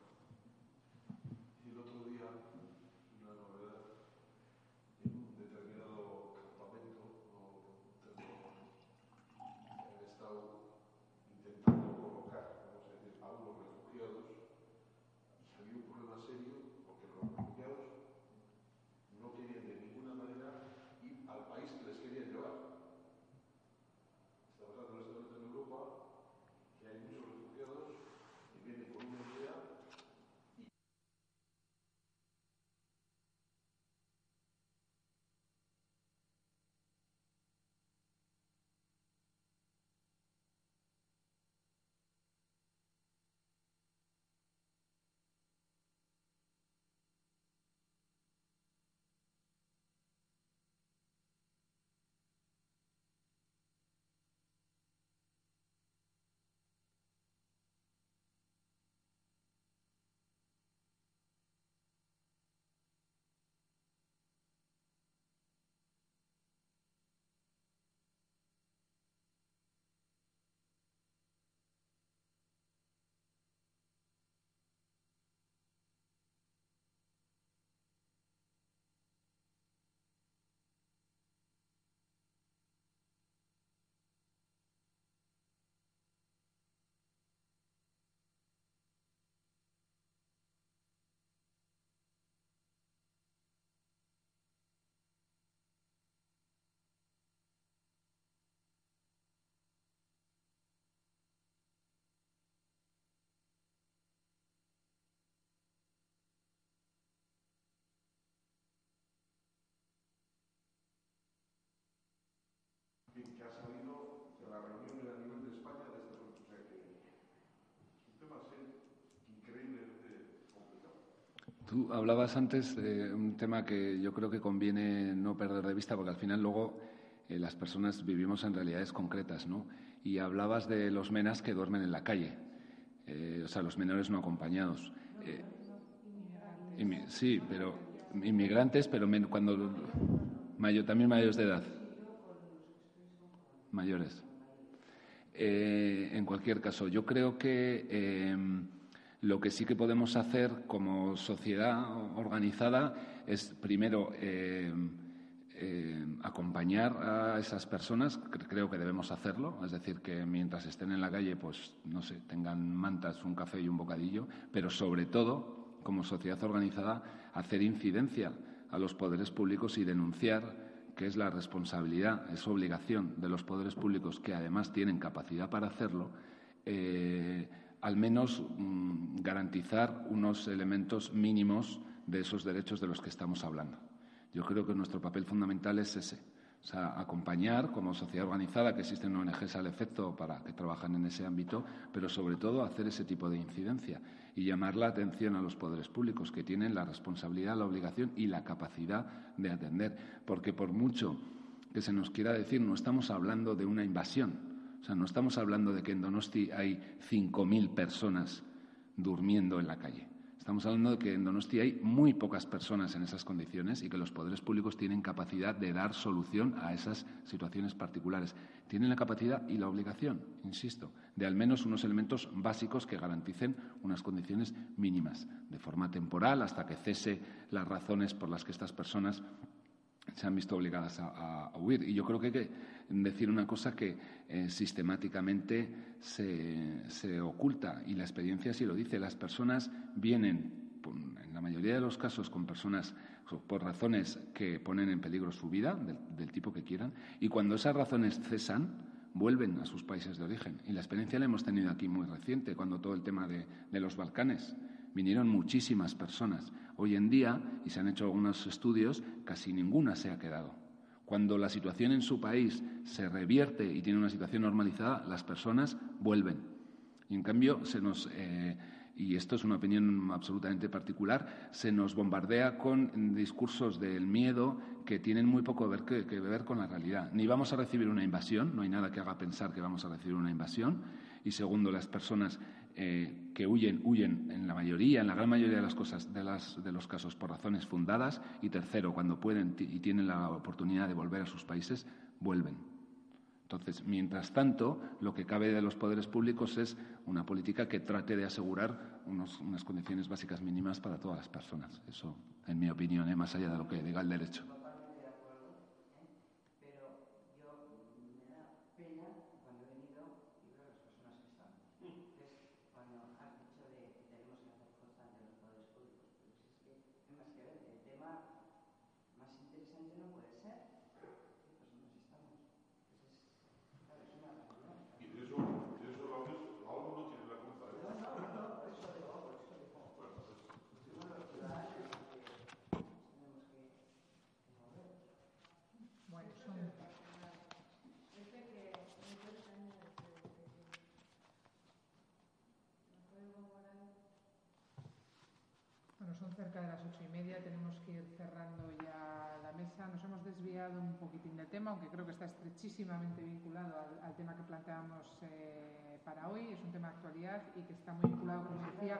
Tú hablabas antes de un tema que yo creo que conviene no perder de vista, porque al final luego eh, las personas vivimos en realidades concretas, ¿no? Y hablabas de los menas que duermen en la calle, eh, o sea, los menores no acompañados. Eh, sí, pero inmigrantes, pero cuando mayor, también mayores de edad, mayores. en cualquier caso, yo creo que lo que sí que podemos hacer como sociedad organizada es primero eh, acompañar a esas personas, creo que debemos hacerlo, es decir, que mientras estén en la calle, pues, no sé, tengan mantas, un café y un bocadillo, pero sobre todo, como sociedad organizada, hacer incidencia a los poderes públicos y denunciar que es la responsabilidad, es obligación de los poderes públicos, que además tienen capacidad para hacerlo, eh, al menos mm, garantizar unos elementos mínimos de esos derechos de los que estamos hablando. Yo creo que nuestro papel fundamental es ese. Acompañar como sociedad organizada, que existen ONGs al efecto para que trabajan en ese ámbito, pero sobre todo hacer ese tipo de incidencia y llamar la atención a los poderes públicos que tienen la responsabilidad, la obligación y la capacidad de atender. Porque por mucho que se nos quiera decir, no estamos hablando de una invasión. O sea, no estamos hablando de que en Donosti hay 5.000 personas durmiendo en la calle. Estamos hablando de que en Donosti hay muy pocas personas en esas condiciones y que los poderes públicos tienen capacidad de dar solución a esas situaciones particulares. Tienen la capacidad y la obligación, insisto, de al menos unos elementos básicos que garanticen unas condiciones mínimas, de forma temporal, hasta que cese las razones por las que estas personas se han visto obligadas a, huir. Y yo creo que hay que decir una cosa que eh, sistemáticamente se, oculta, y la experiencia sí lo dice. Las personas vienen, en la mayoría de los casos, con personas por razones que ponen en peligro su vida, del, tipo que quieran, y cuando esas razones cesan, vuelven a sus países de origen. Y la experiencia la hemos tenido aquí muy reciente, cuando todo el tema de los Balcanes. Vinieron muchísimas personas Hoy en día, y se han hecho algunos estudios, casi ninguna se ha quedado. Cuando la situación en su país se revierte y tiene una situación normalizada, las personas vuelven. Y en cambio, se nos, eh, y esto es una opinión absolutamente particular, se nos bombardea con discursos del miedo que tienen muy poco que, que ver con la realidad. Ni vamos a recibir una invasión, no hay nada que haga pensar que vamos a recibir una invasión. Y segundo, las personas eh, que huyen, huyen en la mayoría, en la gran mayoría de las cosas, de, las, de los casos, por razones fundadas. Y tercero, cuando pueden y tienen la oportunidad de volver a sus países, vuelven. Entonces, mientras tanto, lo que cabe de los poderes públicos es una política que trate de asegurar unas condiciones básicas mínimas para todas las personas. Eso, en mi opinión, ¿eh? más allá de lo que diga el derecho. son cerca de las ocho y media, tenemos que ir cerrando ya la mesa. Nos hemos desviado un poquitín del tema, aunque creo que está estrechísimamente vinculado al, tema que planteamos eh, para hoy. Es un tema de actualidad y que está muy vinculado, como decía,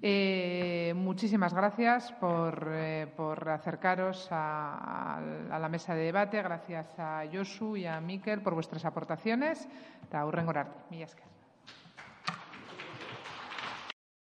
Eh, muchísimas gracias por, eh, por acercaros a, la mesa de debate. Gracias a Josu y a Miquel por vuestras aportaciones. Eta